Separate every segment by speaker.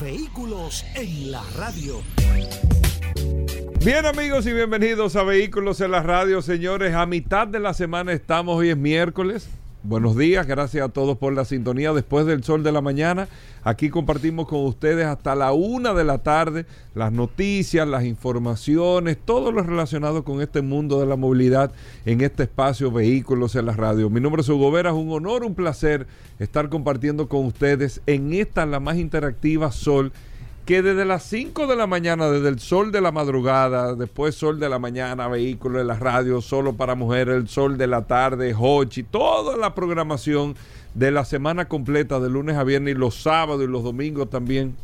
Speaker 1: Vehículos en la radio.
Speaker 2: Bien amigos y bienvenidos a Vehículos en la radio, señores. A mitad de la semana estamos, hoy es miércoles. Buenos días, gracias a todos por la sintonía después del sol de la mañana. Aquí compartimos con ustedes hasta la una de la tarde las noticias, las informaciones, todo lo relacionado con este mundo de la movilidad en este espacio Vehículos en la radio. Mi nombre es Hugo Vera, es un honor, un placer estar compartiendo con ustedes en esta la más interactiva Sol que desde las 5 de la mañana, desde el sol de la madrugada, después sol de la mañana, vehículo de la radio, solo para mujeres, el sol de la tarde, Hochi, toda la programación de la semana completa, de lunes a viernes y los sábados y los domingos también,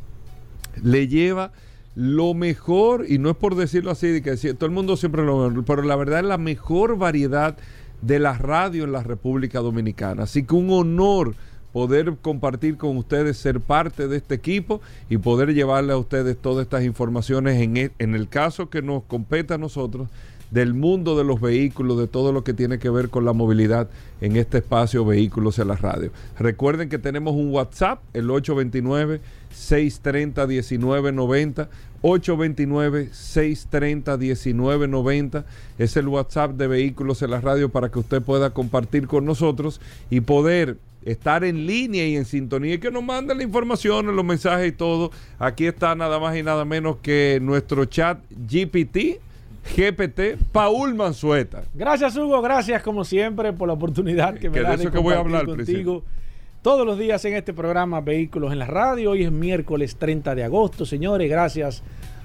Speaker 2: le lleva lo mejor, y no es por decirlo así, que todo el mundo siempre lo pero la verdad es la mejor variedad de la radio en la República Dominicana. Así que un honor poder compartir con ustedes, ser parte de este equipo y poder llevarle a ustedes todas estas informaciones en, e, en el caso que nos compete a nosotros del mundo de los vehículos, de todo lo que tiene que ver con la movilidad en este espacio Vehículos en la Radio. Recuerden que tenemos un WhatsApp, el 829-630-1990. 829-630-1990 es el WhatsApp de Vehículos en la Radio para que usted pueda compartir con nosotros y poder estar en línea y en sintonía y que nos manden la información, los mensajes y todo. Aquí está nada más y nada menos que nuestro chat GPT, GPT, Paul Mansueta.
Speaker 3: Gracias Hugo, gracias como siempre por la oportunidad que me da de, que voy a hablar contigo. Todos los días en este programa Vehículos en la Radio. Hoy es miércoles 30 de agosto, señores. Gracias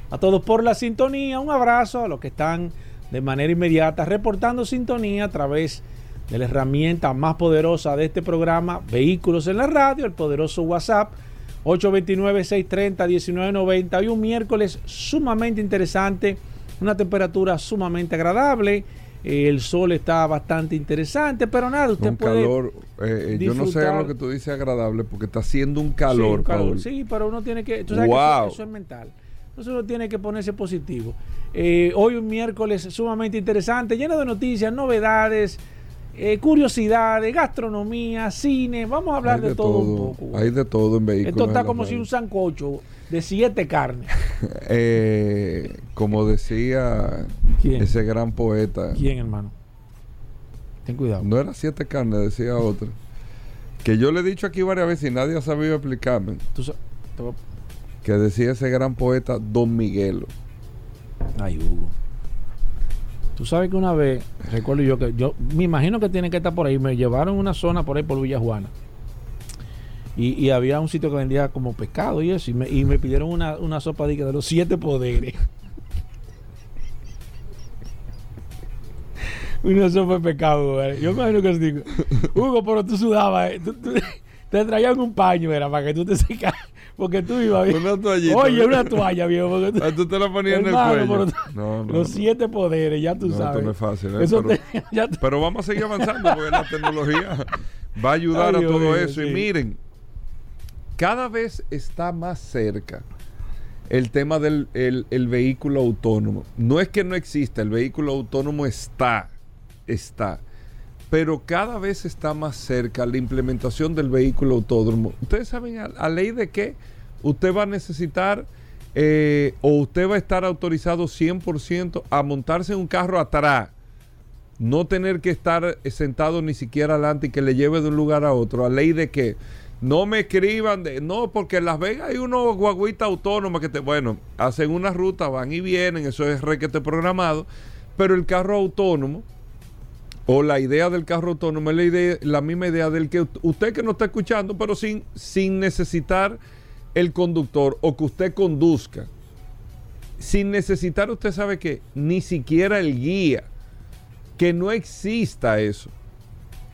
Speaker 3: a todos por la sintonía. Un abrazo a los que están de manera inmediata reportando sintonía a través de de la herramienta más poderosa de este programa, Vehículos en la Radio, el poderoso WhatsApp 829-630-1990. y un miércoles sumamente interesante, una temperatura sumamente agradable. Eh, el sol está bastante interesante, pero nada, usted
Speaker 2: un
Speaker 3: puede.
Speaker 2: calor, eh, yo no sé lo que tú dices agradable porque está haciendo un calor,
Speaker 3: sí, Sí, pero uno tiene que. Tú sabes que eso, es mental. Entonces uno tiene que ponerse positivo. Eh, hoy un miércoles sumamente interesante, lleno de noticias, novedades eh, curiosidades, gastronomía, cine. Vamos a hablar de, todo, un poco.
Speaker 2: Hay de todo en vehículos.
Speaker 3: Esto está como si un sancocho de siete carnes.
Speaker 2: eh, como decía ese gran poeta.
Speaker 3: ¿Quién, hermano? Ten cuidado.
Speaker 2: No era siete carnes, decía otro. Que yo le he dicho aquí varias veces y nadie ha sabido explicarme. Que decía ese gran poeta Don Miguelo.
Speaker 3: Ay, Hugo. Tú sabes que una vez, recuerdo yo que yo me imagino que tiene que estar por ahí, me llevaron una zona por ahí por Villa Juana. Y, había un sitio que vendía como pescado y eso, y me, y me pidieron una, una sopa de, de los siete poderes. una sopa de pescado, Yo me imagino que digo, Hugo, pero tú sudabas, eh, te traían un paño, era para que tú te secas. Porque tú ibas bien.
Speaker 2: Una toallita.
Speaker 3: Oye, una toalla, viejo. Porque
Speaker 2: tú, ah, tú te la ponías en el cuello.
Speaker 3: No, no, los siete poderes, ya tú
Speaker 2: no,
Speaker 3: sabes.
Speaker 2: Esto no es fácil. ¿eh? Eso pero, te, pero, vamos a seguir avanzando porque la tecnología va a ayudar a todo eso. Y miren, cada vez está más cerca el tema del el, el vehículo autónomo. No es que no exista, el vehículo autónomo está, está pero cada vez está más cerca la implementación del vehículo autódromo. Ustedes saben a, ley de qué usted va a necesitar eh, o usted va a estar autorizado 100% a montarse en un carro atrás, no tener que estar sentado ni siquiera adelante y que le lleve de un lugar a otro. A ley de qué? No me escriban no, porque en Las Vegas hay unos guaguitas autónomas que te, bueno, hacen una ruta, van y vienen, eso es requete programado, pero el carro autónomo, o la idea del carro autónomo es la, la misma idea del que usted que no está escuchando, pero sin, sin necesitar el conductor o que usted conduzca. Sin necesitar, usted sabe que ni siquiera el guía, que no exista eso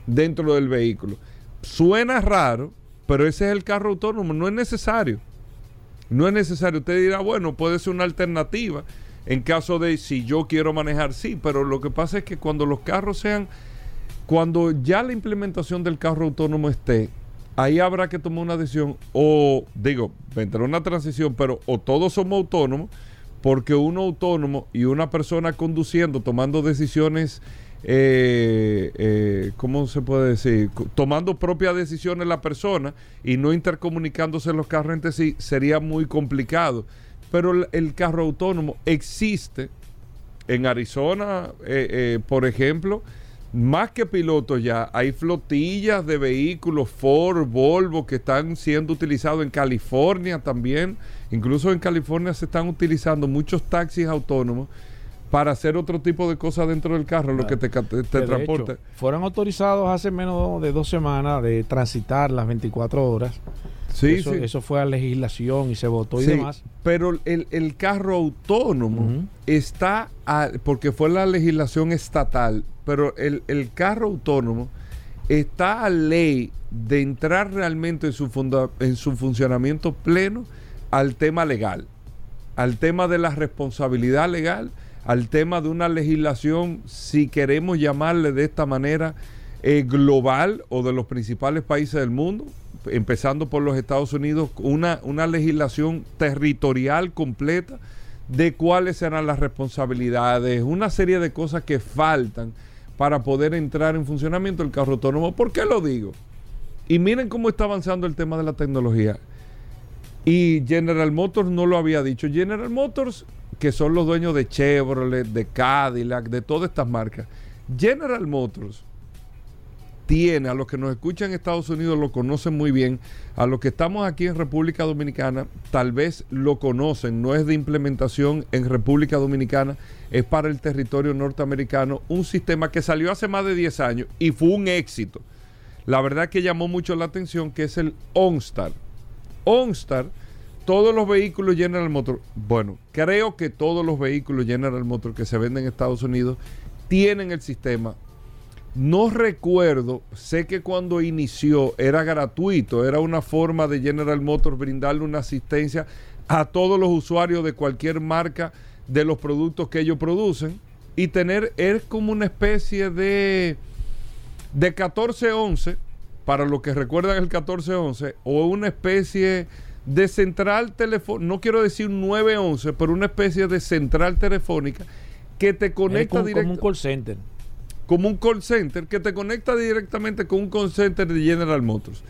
Speaker 2: dentro del vehículo. Suena raro, pero ese es el carro autónomo, no es necesario. No es necesario. Usted dirá, bueno, puede ser una alternativa en caso de si yo quiero manejar, sí, pero lo que pasa es que cuando los carros sean, cuando ya la implementación del carro autónomo esté, ahí habrá que tomar una decisión o digo, vendrá una transición, pero o todos somos autónomos, porque uno autónomo y una persona conduciendo, tomando decisiones, eh, eh, ¿cómo se puede decir? Tomando propias decisiones la persona y no intercomunicándose los carros entre sí, sería muy complicado. Pero el, carro autónomo existe en Arizona, eh, por ejemplo, más que pilotos ya, hay flotillas de vehículos Ford, Volvo que están siendo utilizados en California también. Incluso en California se están utilizando muchos taxis autónomos para hacer otro tipo de cosas dentro del carro, lo que te, transporte.
Speaker 3: fueron autorizados hace menos de dos semanas de transitar las 24 horas. Sí, eso, sí. eso fue a legislación y se votó y demás.
Speaker 2: Pero el, carro autónomo está, porque fue la legislación estatal, pero el, carro autónomo está a ley de entrar realmente en su, en su funcionamiento pleno al tema legal, al tema de la responsabilidad legal, al tema de una legislación, si queremos llamarle de esta manera, eh, global o de los principales países del mundo, empezando por los Estados Unidos, una, una legislación territorial completa de cuáles serán las responsabilidades, una serie de cosas que faltan para poder entrar en funcionamiento el carro autónomo. ¿Por qué lo digo? Y miren cómo está avanzando el tema de la tecnología. Y General Motors no lo había dicho. General Motors, que son los dueños de Chevrolet, de Cadillac, de todas estas marcas. General Motors tiene, a los que nos escuchan en Estados Unidos lo conocen muy bien, a los que estamos aquí en República Dominicana tal vez lo conocen, no es de implementación en República Dominicana, es para el territorio norteamericano, un sistema que salió hace más de 10 años y fue un éxito. La verdad que llamó mucho la atención que es el OnStar. OnStar, todos los vehículos General Motors, bueno, creo que todos los vehículos General Motors que se venden en Estados Unidos tienen el sistema no recuerdo, sé que cuando inició era gratuito, era una forma de General Motors brindarle una asistencia a todos los usuarios de cualquier marca de los productos que ellos producen y tener, es como una especie de, de 1411, para los que recuerdan el 1411, o una especie de central telefónica, no quiero decir 911, pero una especie de central telefónica que te conecta
Speaker 3: directamente. Como un call center
Speaker 2: como un call center que te conecta directamente con un call center de General Motors.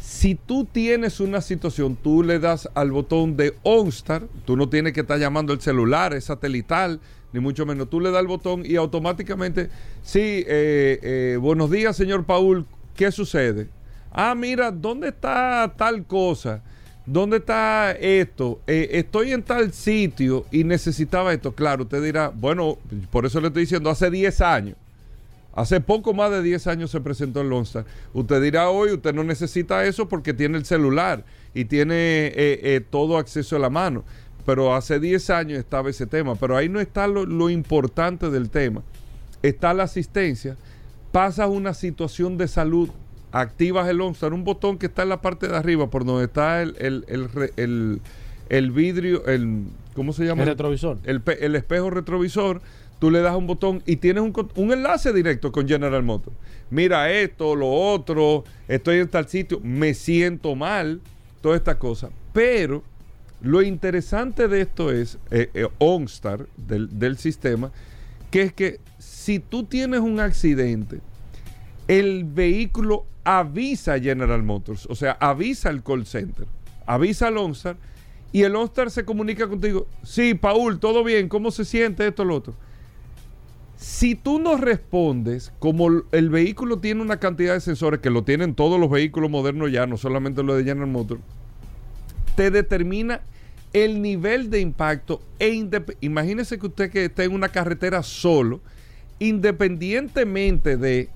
Speaker 2: Si tú tienes una situación, tú le das al botón de OnStar, tú no tienes que estar llamando el celular, es satelital, ni mucho menos. Tú le das el botón y automáticamente, sí, eh, eh, buenos días, señor Paul, ¿qué sucede? Ah, mira, ¿dónde está tal cosa? ¿Dónde está esto? Eh, estoy en tal sitio y necesitaba esto. Claro, usted dirá, bueno, por eso le estoy diciendo, hace 10 años. Hace poco más de 10 años se presentó el Lone Usted dirá hoy, usted no necesita eso porque tiene el celular y tiene eh, eh, todo acceso a la mano. Pero hace 10 años estaba ese tema. Pero ahí no está lo, importante del tema. Está la asistencia. Pasas una situación de salud, activas el Lone un botón que está en la parte de arriba, por donde está el, el, vidrio, el, ¿cómo se llama?
Speaker 3: El retrovisor.
Speaker 2: el espejo retrovisor tú le das un botón y tienes un, enlace directo con General Motors. Mira esto, lo otro, estoy en tal sitio, me siento mal, toda esta cosa. Pero lo interesante de esto es, eh, eh, OnStar del, del sistema, que es que si tú tienes un accidente, el vehículo avisa a General Motors, o sea, avisa al call center, avisa al OnStar y el OnStar se comunica contigo. Sí, Paul, todo bien, ¿cómo se siente esto, lo otro? Si tú no respondes, como el vehículo tiene una cantidad de sensores que lo tienen todos los vehículos modernos ya, no solamente los de General Motors, te determina el nivel de impacto e imagínese que usted que está en una carretera solo, independientemente de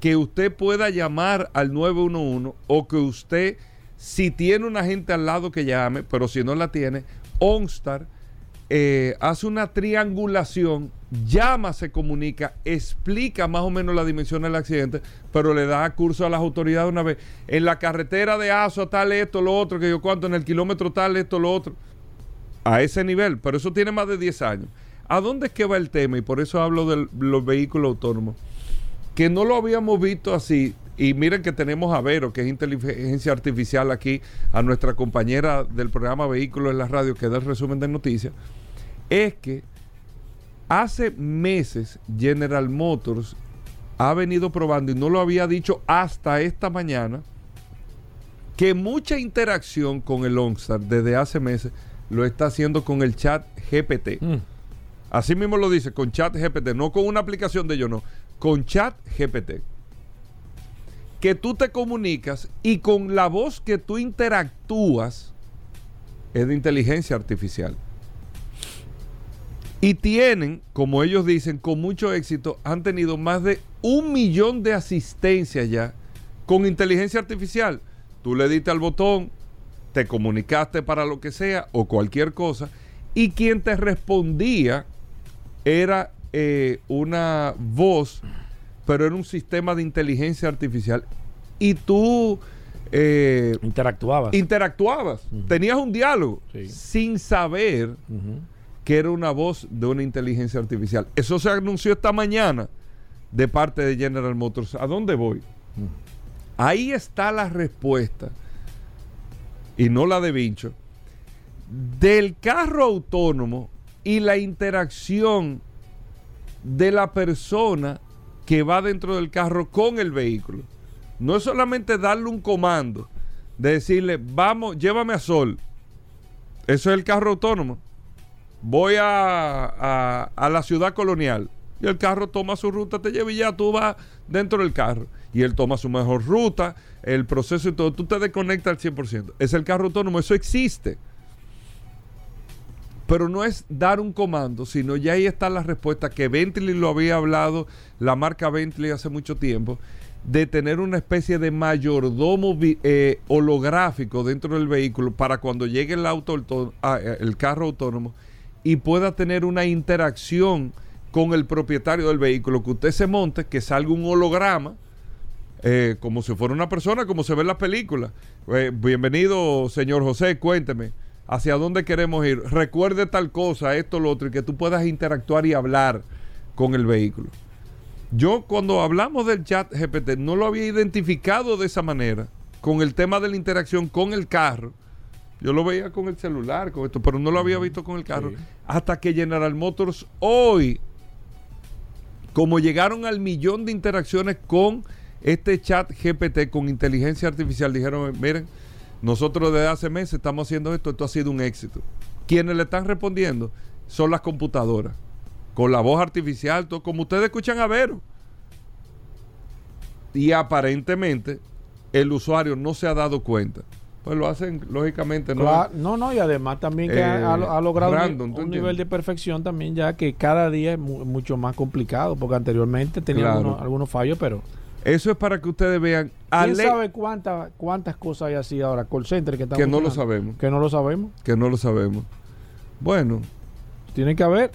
Speaker 2: que usted pueda llamar al 911 o que usted, si tiene una gente al lado que llame, pero si no la tiene, OnStar eh, hace una triangulación llama, se comunica, explica más o menos la dimensión del accidente, pero le da curso a las autoridades una vez. En la carretera de Aso tal esto, lo otro, que yo cuánto, en el kilómetro tal esto, lo otro. A ese nivel, pero eso tiene más de 10 años. ¿A dónde es que va el tema? Y por eso hablo de los vehículos autónomos. Que no lo habíamos visto así. Y miren que tenemos a Vero, que es inteligencia artificial aquí, a nuestra compañera del programa Vehículos en la Radio, que da el resumen de noticias. Es que Hace meses General Motors ha venido probando, y no lo había dicho hasta esta mañana, que mucha interacción con el OnStar desde hace meses lo está haciendo con el chat GPT. Mm. Así mismo lo dice, con chat GPT, no con una aplicación de ellos, no, con chat GPT. Que tú te comunicas y con la voz que tú interactúas es de inteligencia artificial. Y tienen, como ellos dicen, con mucho éxito, han tenido más de un millón de asistencias ya con inteligencia artificial. Tú le diste al botón, te comunicaste para lo que sea o cualquier cosa, y quien te respondía era eh, una voz, pero era un sistema de inteligencia artificial. Y tú...
Speaker 3: Eh, interactuabas.
Speaker 2: Interactuabas. Tenías un diálogo sin saber que era una voz de una inteligencia artificial. Eso se anunció esta mañana de parte de General Motors. ¿A dónde voy? Ahí está la respuesta, y no la de Vincho, del carro autónomo y la interacción de la persona que va dentro del carro con el vehículo. No es solamente darle un comando, de decirle, vamos, llévame a Sol. Eso es el carro autónomo voy a, la ciudad colonial. Y el carro toma su ruta, te lleva y ya tú vas dentro del carro. Y él toma su mejor ruta, el proceso y todo. Tú te desconectas al 100%. Es el carro autónomo, eso existe. Pero no es dar un comando, sino ya ahí está la respuesta que Bentley lo había hablado, la marca Bentley hace mucho tiempo, de tener una especie de mayordomo eh, holográfico dentro del vehículo para cuando llegue el auto, ah, el carro autónomo y pueda tener una interacción con el propietario del vehículo, que usted se monte, que salga un holograma, eh, como si fuera una persona, como se ve en las películas. Eh, bienvenido, señor José, cuénteme, ¿hacia dónde queremos ir? Recuerde tal cosa, esto, lo otro, y que tú puedas interactuar y hablar con el vehículo. Yo cuando hablamos del chat GPT no lo había identificado de esa manera, con el tema de la interacción con el carro yo lo veía con el celular, con esto, pero no lo había visto con el carro. Hasta que General Motors hoy, como llegaron al millón de interacciones con este chat GPT, con inteligencia artificial, dijeron, miren, nosotros desde hace meses estamos haciendo esto, esto ha sido un éxito. Quienes le están respondiendo son las computadoras, con la voz artificial, todo, como ustedes escuchan a Vero. Y aparentemente el usuario no se ha dado cuenta pues lo hacen lógicamente
Speaker 3: no no no y además también que ha, eh, logrado un, nivel de perfección también ya que cada día es mucho más complicado porque anteriormente tenía algunos, fallos pero
Speaker 2: eso es para que ustedes vean.
Speaker 3: ¿Quién sabe cuántas cuántas cosas hay así ahora call center
Speaker 2: que que no lo sabemos.
Speaker 3: Que no lo sabemos.
Speaker 2: Que no lo sabemos. Bueno.
Speaker 3: Tiene que haber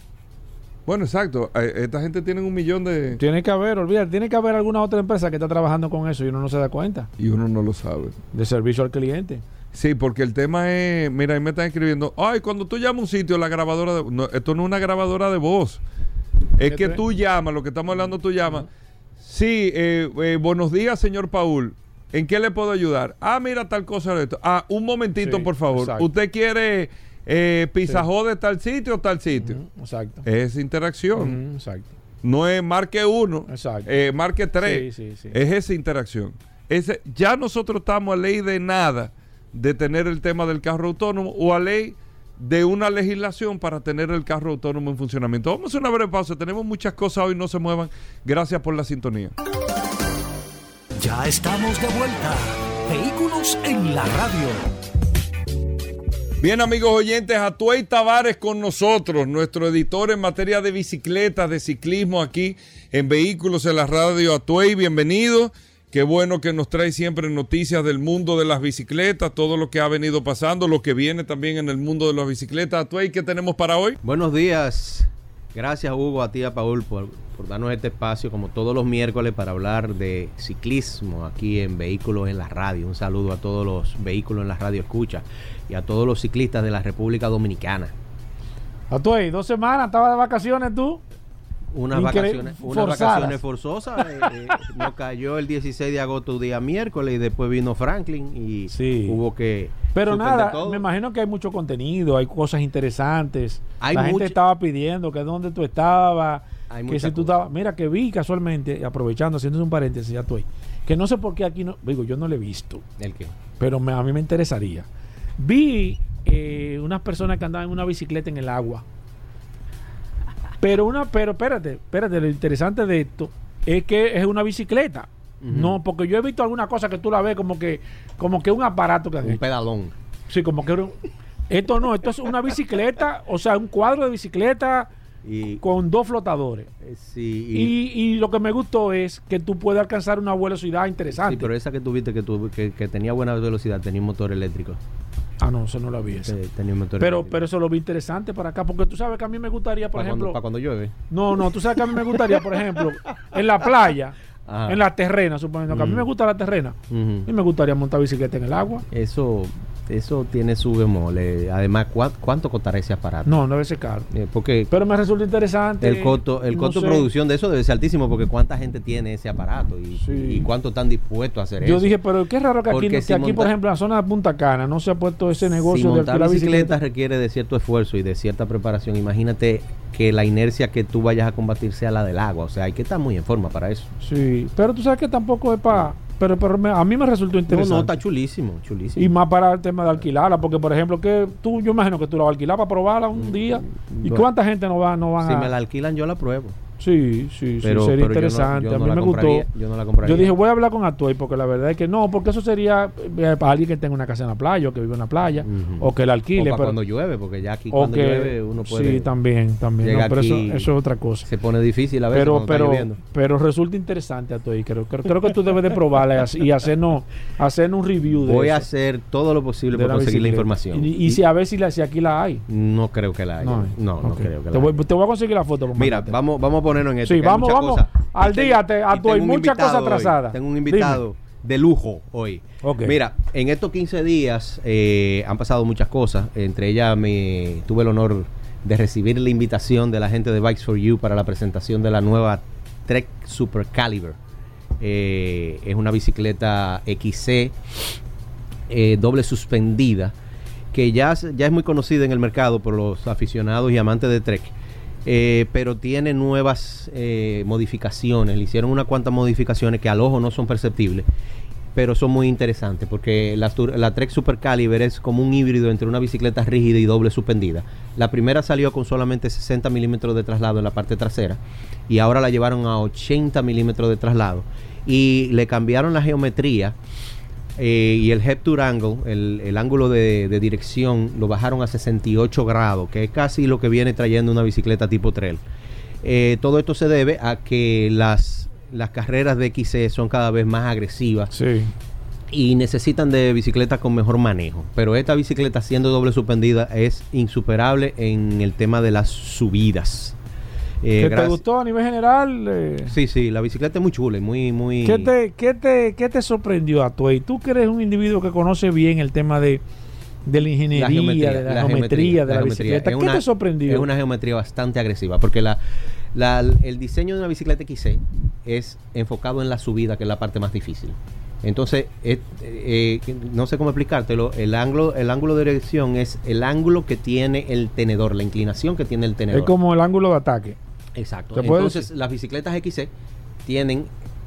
Speaker 2: bueno, exacto. Eh, esta gente tiene un millón de...
Speaker 3: Tiene que haber, olvídate, tiene que haber alguna otra empresa que está trabajando con eso y uno no se da cuenta.
Speaker 2: Y uno no lo sabe.
Speaker 3: De servicio al cliente.
Speaker 2: Sí, porque el tema es, mira, ahí me están escribiendo, ay, cuando tú llamas a un sitio, la grabadora de... No, esto no es una grabadora de voz. Es que tú llamas, lo que estamos hablando, tú llamas. Sí, eh, eh, buenos días, señor Paul. ¿En qué le puedo ayudar? Ah, mira tal cosa de esto. Ah, un momentito, por favor. Usted quiere eh, de tal sitio o tal sitio. exacto. Es interacción. exacto. No es marque uno, eh, marque tres. es esa interacción. Ese, ya nosotros estamos a ley de nada de tener el tema del carro autónomo o a ley de una legislación para tener el carro autónomo en funcionamiento. Vamos a hacer una breve pausa. Tenemos muchas cosas hoy, no se muevan. Gracias por la sintonía.
Speaker 1: Ya estamos de vuelta. Vehículos en la radio.
Speaker 2: Bien, amigos oyentes, Atuey Tavares con nosotros, nuestro editor en materia de bicicletas, de ciclismo aquí en Vehículos en la Radio. Atuey, bienvenido. Qué bueno que nos trae siempre noticias del mundo de las bicicletas, todo lo que ha venido pasando, lo que viene también en el mundo de las bicicletas. Atuey, ¿qué tenemos para hoy?
Speaker 4: Buenos días. Gracias Hugo, a ti a Paul por, por, darnos este espacio como todos los miércoles para hablar de ciclismo aquí en Vehículos en la Radio. Un saludo a todos los vehículos en la radio escucha y a todos los ciclistas de la República Dominicana.
Speaker 3: A tú ahí, dos semanas, estaba de vacaciones tú
Speaker 4: unas vacaciones, unas vacaciones forzosas. Eh, eh, nos cayó el 16 de agosto, día miércoles, y después vino Franklin y hubo que.
Speaker 3: Pero nada, me imagino que hay mucho contenido, hay cosas interesantes. La gente estaba pidiendo que dónde tú estabas, que si tú estabas. Mira, que vi casualmente, aprovechando, haciendo un paréntesis, ya estoy. Que no sé por qué aquí no. Digo, yo no lo he visto.
Speaker 4: ¿El qué?
Speaker 3: Pero a mí me interesaría. Vi eh, unas personas que andaban en una bicicleta en el agua. Pero una, pero espérate, espérate, lo interesante de esto es que es una bicicleta. No, porque yo he visto alguna cosa que tú la ves como que, como que un aparato que
Speaker 4: Un pedalón.
Speaker 3: Sí, como que esto no, esto es una bicicleta, o sea, un cuadro de bicicleta con dos flotadores.
Speaker 4: Eh, sí,
Speaker 3: y, y, lo que me gustó es que tú puedes alcanzar una velocidad interesante. Sí,
Speaker 4: pero esa que tuviste que, que, que tenía buena velocidad tenía un motor eléctrico.
Speaker 3: Ah, no, eso no lo vi. pero, pero eso lo vi interesante para acá, porque tú sabes que a mí me gustaría, por ejemplo.
Speaker 4: para cuando llueve.
Speaker 3: No, no, tú sabes que a mí me gustaría, por ejemplo, en la playa, en la terrena, suponiendo que a mí me gusta la terrena, y me gustaría montar bicicleta en el agua.
Speaker 4: Eso, eso tiene su bemole. Además, ¿cuánto costará ese aparato?
Speaker 3: No, no debe ser caro.
Speaker 4: Eh, porque
Speaker 3: Pero me resulta interesante.
Speaker 4: El costo, el costo de producción de eso debe ser altísimo porque cuánta gente tiene ese aparato y, cuánto están dispuestos a hacer
Speaker 3: eso. Yo dije, pero qué raro que aquí, que aquí por ejemplo, en la zona de Punta Cana no se ha puesto ese negocio
Speaker 4: si montar de bicicleta, requiere de cierto esfuerzo y de cierta preparación. Imagínate que la inercia que tú vayas a combatir sea la del agua. O sea, hay que estar muy en forma para eso.
Speaker 3: Sí, pero tú sabes que tampoco es para pero, pero a mí me resultó interesante. No, no,
Speaker 4: está chulísimo, chulísimo.
Speaker 3: Y más para el tema de alquilarla, porque por ejemplo, que tú, yo imagino que tú la vas a alquilar para probarla un mm, día. ¿Y cuánta gente no va, no van
Speaker 4: a...? Si me la alquilan, yo la pruebo.
Speaker 3: Sí, sí, sí, sería interesante. a mí me gustó.
Speaker 4: Yo no la compraría.
Speaker 3: Yo dije, voy a hablar con Atuay porque la verdad es que no, porque eso sería eh, para alguien que tenga una casa en la playa o que vive en la playa o que la alquile.
Speaker 4: O cuando llueve, porque ya aquí cuando llueve uno puede.
Speaker 3: Sí, también, también. No, pero eso, eso, es otra cosa.
Speaker 4: Se pone difícil a veces
Speaker 3: pero, pero, pero resulta interesante Atuay. Creo, creo, creo que tú debes de probarla y hacernos, hacer un review
Speaker 4: de Voy a hacer todo lo posible para conseguir la información.
Speaker 3: Y, si a ver si, la, si aquí la hay.
Speaker 4: No creo que la haya. No, no, creo que la
Speaker 3: te voy, te voy a conseguir la foto.
Speaker 4: Mira, vamos, vamos a ponernos en esto.
Speaker 3: Sí, vamos vamos al día, te, a tu, hay muchas cosas atrasadas.
Speaker 4: Tengo un invitado de lujo hoy. Mira, en estos 15 días eh, han pasado muchas cosas. Entre ellas me tuve el honor de recibir la invitación de la gente de Bikes for You para la presentación de la nueva Trek Super Caliber. Eh, es una bicicleta XC eh, doble suspendida que ya, ya es muy conocida en el mercado por los aficionados y amantes de Trek eh, pero tiene nuevas eh, modificaciones. Le hicieron unas cuantas modificaciones que al ojo no son perceptibles, pero son muy interesantes porque la, Trek Super Caliber es como un híbrido entre una bicicleta rígida y doble suspendida. La primera salió con solamente 60 milímetros de traslado en la parte trasera y ahora la llevaron a 80 milímetros de traslado y le cambiaron la geometría eh, y el head to angle, el, ángulo de, dirección, lo bajaron a 68 grados, que es casi lo que viene trayendo una bicicleta tipo trail. Eh, todo esto se debe a que las, las carreras de XC son cada vez más agresivas. Y necesitan de bicicletas con mejor manejo. Pero esta bicicleta, siendo doble suspendida, es insuperable en el tema de las subidas.
Speaker 3: Eh, ¿Qué te gustó a nivel general?
Speaker 4: Eh? Sí, sí, la bicicleta es muy chula, muy, muy...
Speaker 3: ¿Qué te, qué te, qué te sorprendió a tu Tú que eres un individuo que conoce bien el tema de, de la ingeniería, de la, geometría, de la, bicicleta. ¿Qué te sorprendió?
Speaker 4: Es una geometría bastante agresiva, porque la, el diseño de una bicicleta XC es enfocado en la subida, que es la parte más difícil. Entonces, eh, no sé cómo explicártelo, el ángulo, el ángulo de dirección es el ángulo que tiene el tenedor, la inclinación que tiene el tenedor.
Speaker 3: Es como el ángulo de ataque.
Speaker 4: Exacto. Entonces, las bicicletas XC tienen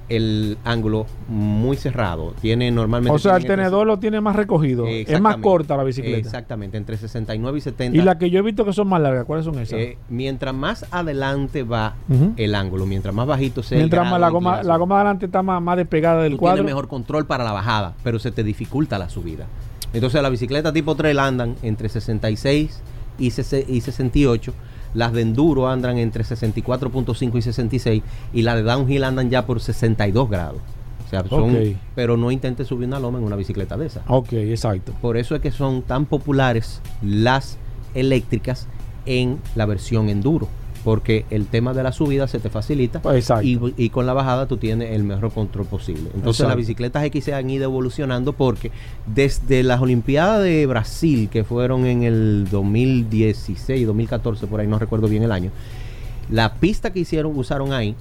Speaker 4: el ángulo muy cerrado. Tiene normalmente.
Speaker 3: O sea, el tenedor lo tiene más recogido. Es más corta la bicicleta.
Speaker 4: Exactamente, entre 69 y 70.
Speaker 3: Y las que yo he visto que son más largas, ¿cuáles son esas?
Speaker 4: Eh, mientras más adelante va el ángulo, mientras más bajito sea
Speaker 3: Mientras más la goma, la goma adelante está más, más despegada del cuadro.
Speaker 4: Tiene mejor control para la bajada, pero se te dificulta la subida. Entonces, la bicicleta tipo trail andan entre 66 y, y 68 las de enduro andan entre 64.5 y 66 y las de downhill andan ya por 62 grados. O sea, son, pero no intentes subir una loma en una bicicleta de esa.
Speaker 3: Ok, exacto.
Speaker 4: Por eso es que son tan populares las eléctricas en la versión enduro. Porque el tema de la subida se te facilita y, con la bajada tú tienes el mejor control posible. Entonces las bicicletas X se han ido evolucionando porque desde las Olimpiadas de Brasil, que fueron en el 2016, 2014, por ahí no recuerdo bien el año, la pista que hicieron, usaron ahí,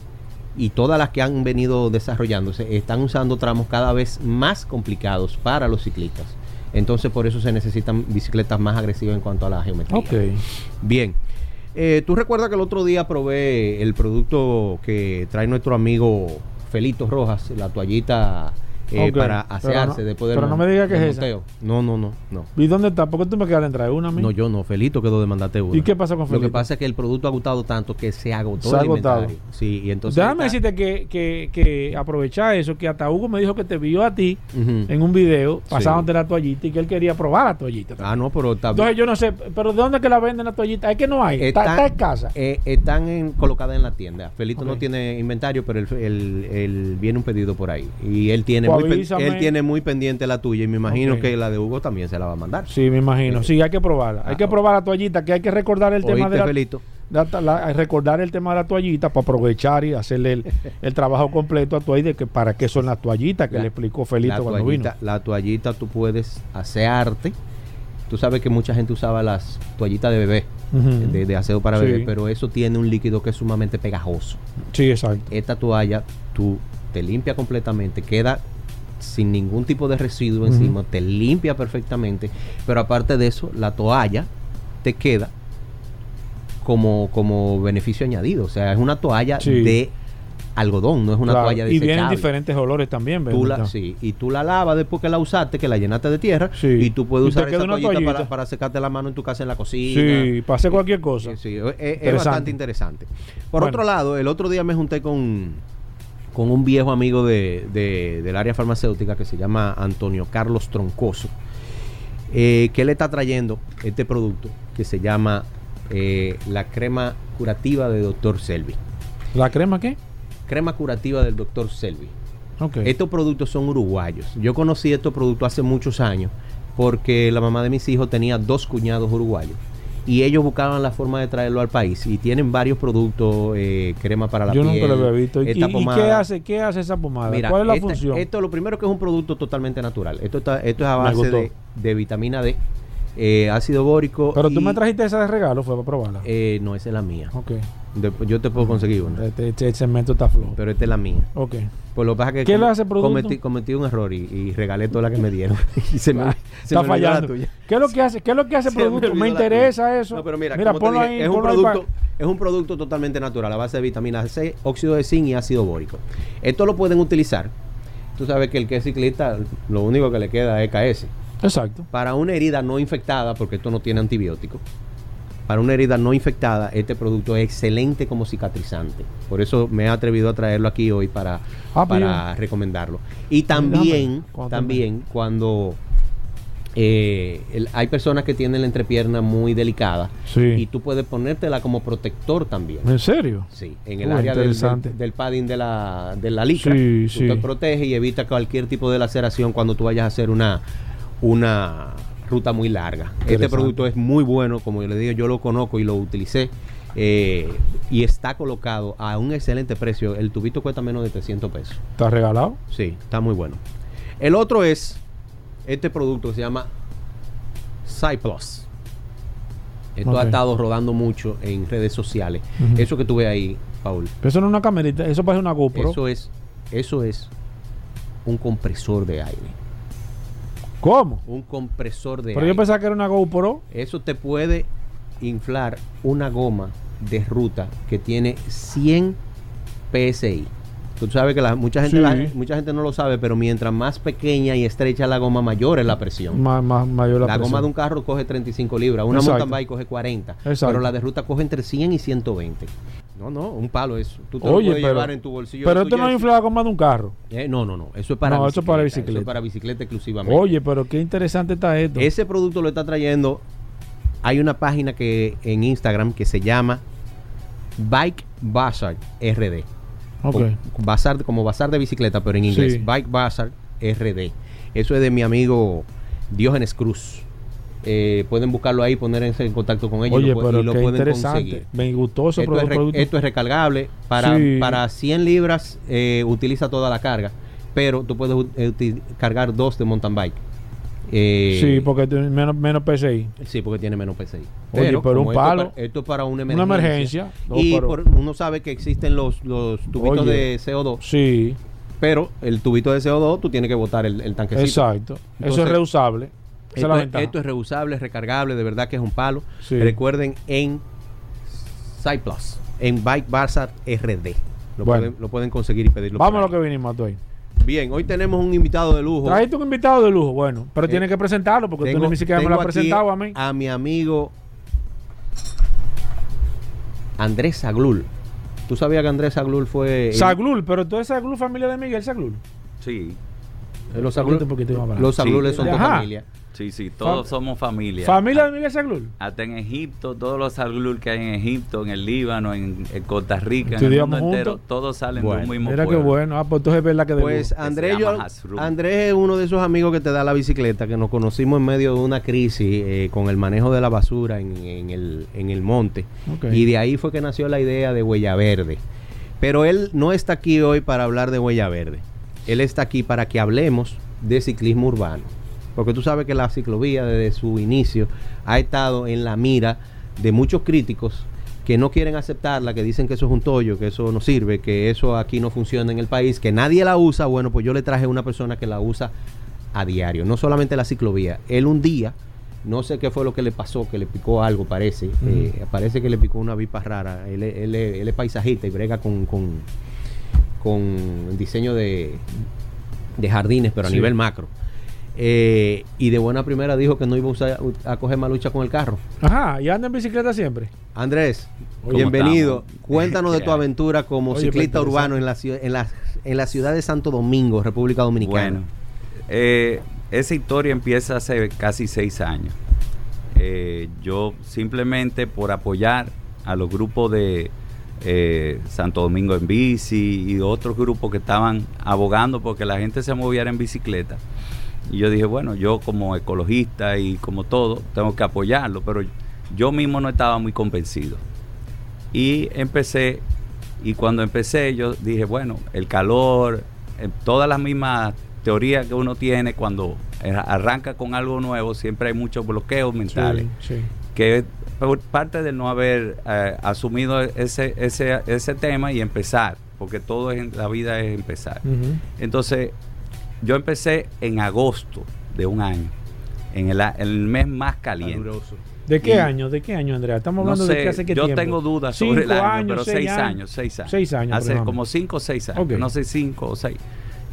Speaker 4: y todas las que han venido desarrollándose están usando tramos cada vez más complicados para los ciclistas. Entonces por eso se necesitan bicicletas más agresivas en cuanto a la geometría.
Speaker 3: Ok.
Speaker 4: Bien. Eh, ¿Tú recuerdas que el otro día probé el producto que trae nuestro amigo Felito Rojas, la toallita eh, para asearse después del
Speaker 3: Pero no me digas que es esa.
Speaker 4: No, no, no, no.
Speaker 3: ¿Y dónde está? ¿Por qué tú me quedas entrar una a mí?
Speaker 4: No, yo no. Felito quedó de mandarte una.
Speaker 3: ¿Y qué pasa con Felito?
Speaker 4: Lo que pasa es que el producto ha gustado tanto que se agotó se ha agotado. Sí, y entonces...
Speaker 3: Déjame decirte que, que, que aprovechar eso, que hasta Hugo me dijo que te vio a ti en un video pasándote la toallita y que él quería probar la toallita.
Speaker 4: Ah, no, pero
Speaker 3: está Entonces yo no sé, pero ¿de dónde que la venden la toallita? Es que no hay. está, en casa.
Speaker 4: Eh, están en, colocadas en la tienda. Felito no tiene inventario, pero él, viene un pedido por ahí. Y él tiene, pues muy, él tiene muy pendiente la tuya y me imagino que la de Hugo también se la va a mandar.
Speaker 3: Sí, me imagino. Sí, hay que probarla. hay que ah, probar la toallita, que hay que recordar el tema de la, recordar el tema de la toallita para aprovechar y hacerle el, trabajo completo a tu de que para qué son las toallitas que le explicó Felito cuando vino.
Speaker 4: La toallita tú puedes asearte. Tú sabes que mucha gente usaba las toallitas de bebé, de, aseo para bebé, pero eso tiene un líquido que es sumamente pegajoso.
Speaker 3: Sí, exacto.
Speaker 4: Esta toalla tú te limpia completamente, queda sin ningún tipo de residuo encima, te limpia perfectamente, pero aparte de eso, la toalla te queda como, como beneficio añadido, o sea, es una toalla de algodón, no es una toalla
Speaker 3: desechable. Y vienen diferentes olores también,
Speaker 4: tú la, sí, y tú la lavas después que la usaste, que la llenaste de tierra, y tú puedes usar esa toallita, Para, secarte la mano en tu casa en la cocina.
Speaker 3: Sí, para hacer cualquier cosa.
Speaker 4: Sí, es, bastante interesante. Por otro lado, el otro día me junté con con un viejo amigo de, del área farmacéutica que se llama Antonio Carlos Troncoso, eh, que le está trayendo este producto que se llama eh, la crema curativa de Dr. Selvi.
Speaker 3: ¿La crema qué?
Speaker 4: Crema curativa del Dr. Selvi. Estos productos son uruguayos. Yo conocí estos productos hace muchos años porque la mamá de mis hijos tenía dos cuñados uruguayos y ellos buscaban la forma de traerlo al país y tienen varios productos eh, crema para la piel.
Speaker 3: Yo nunca lo había visto. ¿Y, qué hace qué hace esa pomada? ¿Cuál es la
Speaker 4: este,
Speaker 3: función?
Speaker 4: Esto lo primero que es un producto totalmente natural. Esto está esto es a base de, vitamina D. Eh, ácido bórico.
Speaker 3: Pero tú me trajiste esa de regalo, fue para probarla.
Speaker 4: Eh, no, esa es la mía.
Speaker 3: Ok
Speaker 4: yo te puedo conseguir una.
Speaker 3: Este, este, cemento está flojo.
Speaker 4: Pero esta es la mía.
Speaker 3: Ok.
Speaker 4: Pues lo que pasa es que
Speaker 3: ¿Qué le hace
Speaker 4: cometí, cometí, un error y, regalé toda la que me dieron. y se me,
Speaker 3: está fallando. ¿Qué es lo que hace? ¿Qué es lo que hace el producto? Me, interesa eso.
Speaker 4: No, pero mira, mira ponlo ahí, es, un producto, es un producto totalmente natural a base de vitamina C, óxido de zinc y ácido bórico. Esto lo pueden utilizar. Tú sabes que el que es ciclista, lo único que le queda es KS.
Speaker 3: Exacto.
Speaker 4: Para una herida no infectada, porque esto no tiene antibiótico para una herida no infectada, este producto es excelente como cicatrizante. Por eso me he atrevido a traerlo aquí hoy para, ah, para recomendarlo. Y también, también cuando eh, hay personas que tienen la entrepierna muy delicada y tú puedes ponértela como protector también.
Speaker 3: ¿En serio?
Speaker 4: Sí, en el área del, del, padding de la, de la licra. Sí, tú te protege y evita cualquier tipo de laceración cuando tú vayas a hacer una, una ruta muy larga. Este producto es muy bueno, como yo le digo, yo lo conozco y lo utilicé. Eh, y está colocado a un excelente precio. El tubito cuesta menos de 300 pesos.
Speaker 3: ¿Está regalado?
Speaker 4: Sí, está muy bueno. El otro es este producto que se llama Cyplus. Esto ha estado rodando mucho en redes sociales. Eso que tuve ahí, Paul.
Speaker 3: eso no es una camerita, eso parece una GoPro.
Speaker 4: Eso es, eso es un compresor de aire.
Speaker 3: ¿Cómo?
Speaker 4: Un compresor de
Speaker 3: Pero yo pensaba que era una GoPro.
Speaker 4: Eso te puede inflar una goma de ruta que tiene 100 PSI. Tú sabes que la, mucha, gente, mucha gente no lo sabe, pero mientras más pequeña y estrecha la goma, mayor es la presión.
Speaker 3: Más, mayor
Speaker 4: la,
Speaker 3: la
Speaker 4: goma de un carro coge 35 libras, una mountain bike coge 40, pero la de ruta coge entre 100 y 120. No, no, un palo es. Tú te
Speaker 3: Oye, lo puedes llevar en tu bolsillo. Pero esto no es inflado con más de un carro.
Speaker 4: Eh, no, no, no. Eso es para
Speaker 3: no, bicicleta. Eso es para bicicleta. Eso
Speaker 4: es para bicicleta exclusivamente.
Speaker 3: Oye, pero qué interesante está esto.
Speaker 4: Ese producto lo está trayendo. Hay una página que en Instagram que se llama Bike Bazaar RD.
Speaker 3: Okay.
Speaker 4: Bazar, como bazar de bicicleta, pero en inglés. Bike Bazaar RD. Eso es de mi amigo Diógenes Cruz. Eh, pueden buscarlo ahí, ponerse en contacto con ellos
Speaker 3: y lo, pueden conseguir. Me gustó
Speaker 4: esto, es esto es recargable. Para, para 100 libras eh, utiliza toda la carga, pero tú puedes cargar dos de mountain bike.
Speaker 3: Eh, sí, porque tiene menos, menos PCI.
Speaker 4: Sí, porque tiene menos PCI.
Speaker 3: Oye, pero, un palo.
Speaker 4: Esto, es para una emergencia. Y uno sabe que existen los, los tubitos de CO2.
Speaker 3: Sí.
Speaker 4: Pero el tubito de CO2 tú tienes que botar el, el tanquecito.
Speaker 3: Exacto. Eso es reusable.
Speaker 4: Esto, es, reusable, es recargable, de verdad que es un palo. Recuerden en Cyplus, en Bike Barzar RD. Lo, pueden, lo pueden conseguir y pedirlo.
Speaker 3: Vamos a lo que vinimos hoy.
Speaker 4: Bien, hoy tenemos un invitado de lujo.
Speaker 3: Trajiste un invitado de lujo, bueno, pero tiene que presentarlo porque tú ni siquiera me lo has presentado a mí.
Speaker 4: A mi amigo Andrés Saglul. ¿Tú sabías que Andrés Saglul fue.
Speaker 3: Saglul, pero tú eres Saglul, familia de Miguel Saglul.
Speaker 4: Sí.
Speaker 3: Los Saglules,
Speaker 4: los Saglules son tu familia.
Speaker 5: Sí, sí, todos somos familia.
Speaker 3: ¿Familia de Miguel Saglul?
Speaker 5: Hasta en Egipto, todos los Saglul que hay en Egipto, en el Líbano, en, Costa Rica, en el mundo entero, todos salen de un mismo
Speaker 3: Mira qué bueno. Ah, pues entonces es verdad que
Speaker 4: Pues Andrés, Andrés es uno de esos amigos que te da la bicicleta, que nos conocimos en medio de una crisis eh, con el manejo de la basura en, el, en el monte. Y de ahí fue que nació la idea de Huella Verde. Pero él no está aquí hoy para hablar de Huella Verde. Él está aquí para que hablemos de ciclismo urbano porque tú sabes que la ciclovía desde su inicio ha estado en la mira de muchos críticos que no quieren aceptarla, que dicen que eso es un tollo, que eso no sirve, que eso aquí no funciona en el país, que nadie la usa. Bueno, pues yo le traje una persona que la usa a diario, no solamente la ciclovía. Él un día, no sé qué fue lo que le pasó, que le picó algo, parece. Eh, parece que le picó una vipa rara. Él, es paisajista y brega con, con, con diseño de, de jardines, pero a nivel macro. Eh, y de buena primera dijo que no iba a, usar, a coger más lucha con el carro.
Speaker 3: Ajá, y anda en bicicleta siempre.
Speaker 4: Andrés, bienvenido. Cuéntanos de tu aventura como ciclista urbano en la, en, la, en la ciudad de Santo Domingo, República Dominicana. Bueno,
Speaker 5: eh, esa historia empieza hace casi seis años. Eh, yo simplemente por apoyar a los grupos de Santo Domingo en bici y otros grupos que estaban abogando porque la gente se moviera en bicicleta y yo dije, bueno, yo como ecologista y como todo, tengo que apoyarlo, pero yo mismo no estaba muy convencido. Y empecé, y cuando empecé yo dije, bueno, el calor, eh, todas las mismas teorías que uno tiene cuando arranca con algo nuevo, siempre hay muchos bloqueos mentales. Que es parte de no haber eh, asumido ese, ese, ese tema y empezar, porque todo en la vida es empezar. Entonces, yo empecé en agosto de un año, en el, mes más caliente.
Speaker 3: ¿De qué año? ¿De qué año, Andrea? Estamos hablando de que hace qué
Speaker 5: yo tengo dudas sobre el año, pero seis años, seis años.
Speaker 3: Seis años.
Speaker 5: Hace como cinco o seis años. No sé, cinco o seis.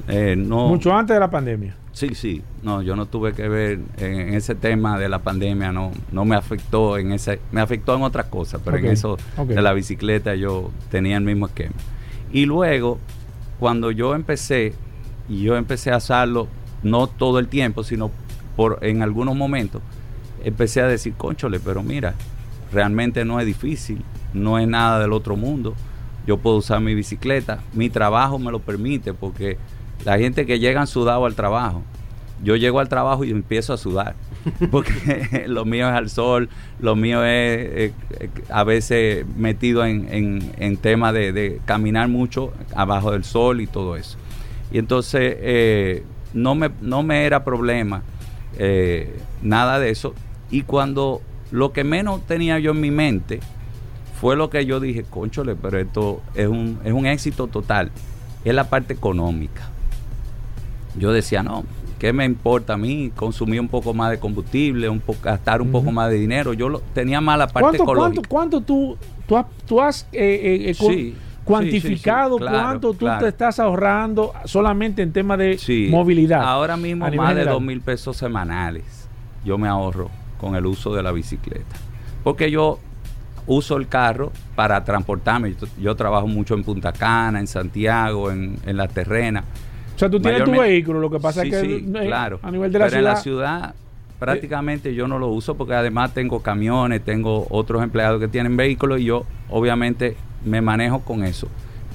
Speaker 3: Eh, no, Mucho antes de la pandemia.
Speaker 5: Sí, sí. No, yo no tuve que ver en, ese tema de la pandemia. No, no me afectó en ese, me afectó en otras cosas, pero en eso de la bicicleta yo tenía el mismo esquema. Y luego, cuando yo empecé y yo empecé a hacerlo no todo el tiempo, sino por en algunos momentos, empecé a decir, conchole, pero mira, realmente no es difícil, no es nada del otro mundo. Yo puedo usar mi bicicleta, mi trabajo me lo permite, porque la gente que llega sudado al trabajo, yo llego al trabajo y empiezo a sudar, porque lo mío es al sol, lo mío es a veces metido en, en, tema de, de, caminar mucho abajo del sol y todo eso. Y entonces eh, no, me, no me era problema eh, nada de eso. Y cuando lo que menos tenía yo en mi mente fue lo que yo dije, conchole, pero esto es un, es un éxito total. Es la parte económica. Yo decía, no, ¿qué me importa a mí? Consumir un poco más de combustible, un poco, gastar un poco más de dinero. Yo lo, tenía más la parte económica.
Speaker 3: ¿Cuánto, tú, tú has, tú has eh, sí cuantificado cuánto tú te estás ahorrando solamente en tema de movilidad.
Speaker 5: Ahora mismo más de dos mil pesos semanales yo me ahorro con el uso de la bicicleta. Porque yo uso el carro para transportarme. Yo, trabajo mucho en Punta Cana, en Santiago, en, la terrena.
Speaker 3: O sea, tú tienes tu vehículo, lo que pasa es que
Speaker 5: claro. a nivel de la Pero en la ciudad prácticamente yo no lo uso porque además tengo camiones, tengo otros empleados que tienen vehículos y yo obviamente me manejo con eso.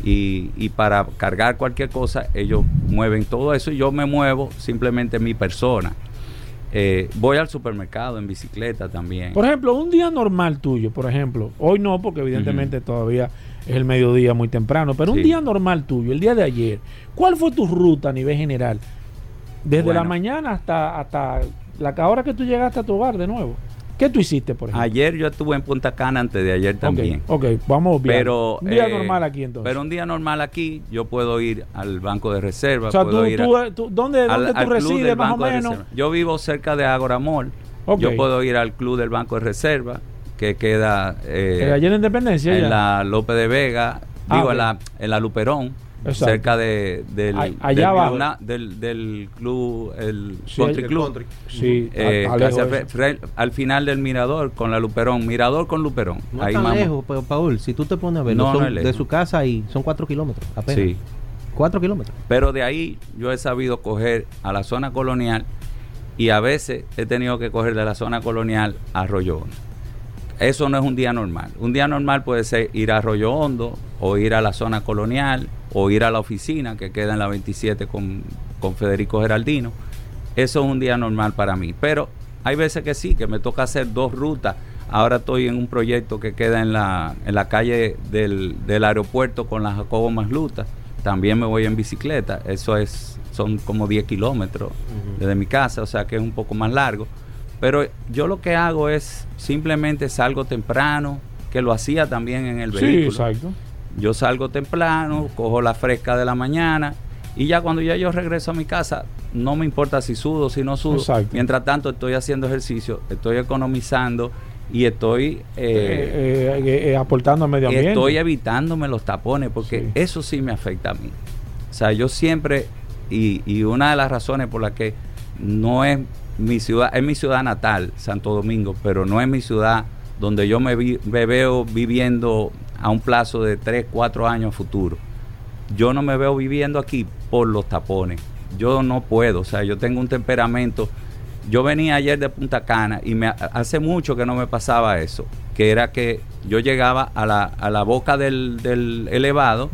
Speaker 5: Y, y, para cargar cualquier cosa, ellos mueven todo eso y yo me muevo simplemente mi persona. Eh, voy al supermercado en bicicleta también.
Speaker 3: Por ejemplo, un día normal tuyo, por ejemplo, hoy no, porque evidentemente todavía es el mediodía muy temprano, pero un día normal tuyo, el día de ayer, ¿cuál fue tu ruta a nivel general? Desde la mañana hasta, hasta la hora que tú llegaste a tu hogar de nuevo. ¿Qué tú hiciste, por ejemplo?
Speaker 5: Ayer yo estuve en Punta Cana antes de ayer también.
Speaker 3: Ok, vamos bien.
Speaker 5: Pero,
Speaker 3: un día eh, normal aquí entonces.
Speaker 5: Pero un día normal aquí, yo puedo ir al banco de reserva.
Speaker 3: O sea,
Speaker 5: puedo
Speaker 3: ir ¿dónde, dónde tú resides más o menos?
Speaker 5: Yo vivo cerca de Agora Mall. Yo puedo ir al club del banco de reserva, que queda...
Speaker 3: Eh, ayer en Independencia.
Speaker 5: En la López de Vega, ah, digo, en, la, en la Luperón cerca de, del,
Speaker 3: allá
Speaker 5: del, del, club, el Country Club.
Speaker 3: Sí,
Speaker 5: eh, al final del Mirador con la Luperón, Mirador con Luperón.
Speaker 4: No Ahí tan lejos, pero Paul, si tú te pones a ver, no, de su casa y son cuatro kilómetros apenas. Sí. Cuatro kilómetros.
Speaker 5: Pero de ahí yo he sabido coger a la zona colonial y a veces he tenido que coger de la zona colonial a Arroyo Hondo. Eso no es un día normal. Un día normal puede ser ir a Arroyo Hondo o ir a la zona colonial o ir a la oficina que queda en la 27 con, Federico Geraldino. Eso es un día normal para mí. Pero hay veces que sí, que me toca hacer dos rutas. Ahora estoy en un proyecto que queda en la, en la calle del, aeropuerto con la Jacobo Masluta. También me voy en bicicleta. Eso es son como 10 kilómetros desde mi casa, o sea que es un poco más largo. Pero yo lo que hago es simplemente salgo temprano, que lo hacía también en el vehículo.
Speaker 3: Sí, exacto.
Speaker 5: Yo salgo temprano, cojo la fresca de la mañana y ya cuando ya yo regreso a mi casa, no me importa si sudo, si no sudo. Mientras tanto estoy haciendo ejercicio, estoy economizando y estoy
Speaker 3: eh, eh, eh, aportando al medio ambiente.
Speaker 5: Estoy evitándome los tapones porque eso sí me afecta a mí. O sea, yo siempre, y, y una de las razones por las que no es mi ciudad, es mi ciudad natal, Santo Domingo, pero no es mi ciudad donde yo me, me veo viviendo a un plazo de 3, 4 años futuro. Yo no me veo viviendo aquí por los tapones. Yo no puedo, o sea, yo tengo un temperamento. Yo venía ayer de Punta Cana y me hace mucho que no me pasaba eso, que era que yo llegaba a la, a la boca del, elevado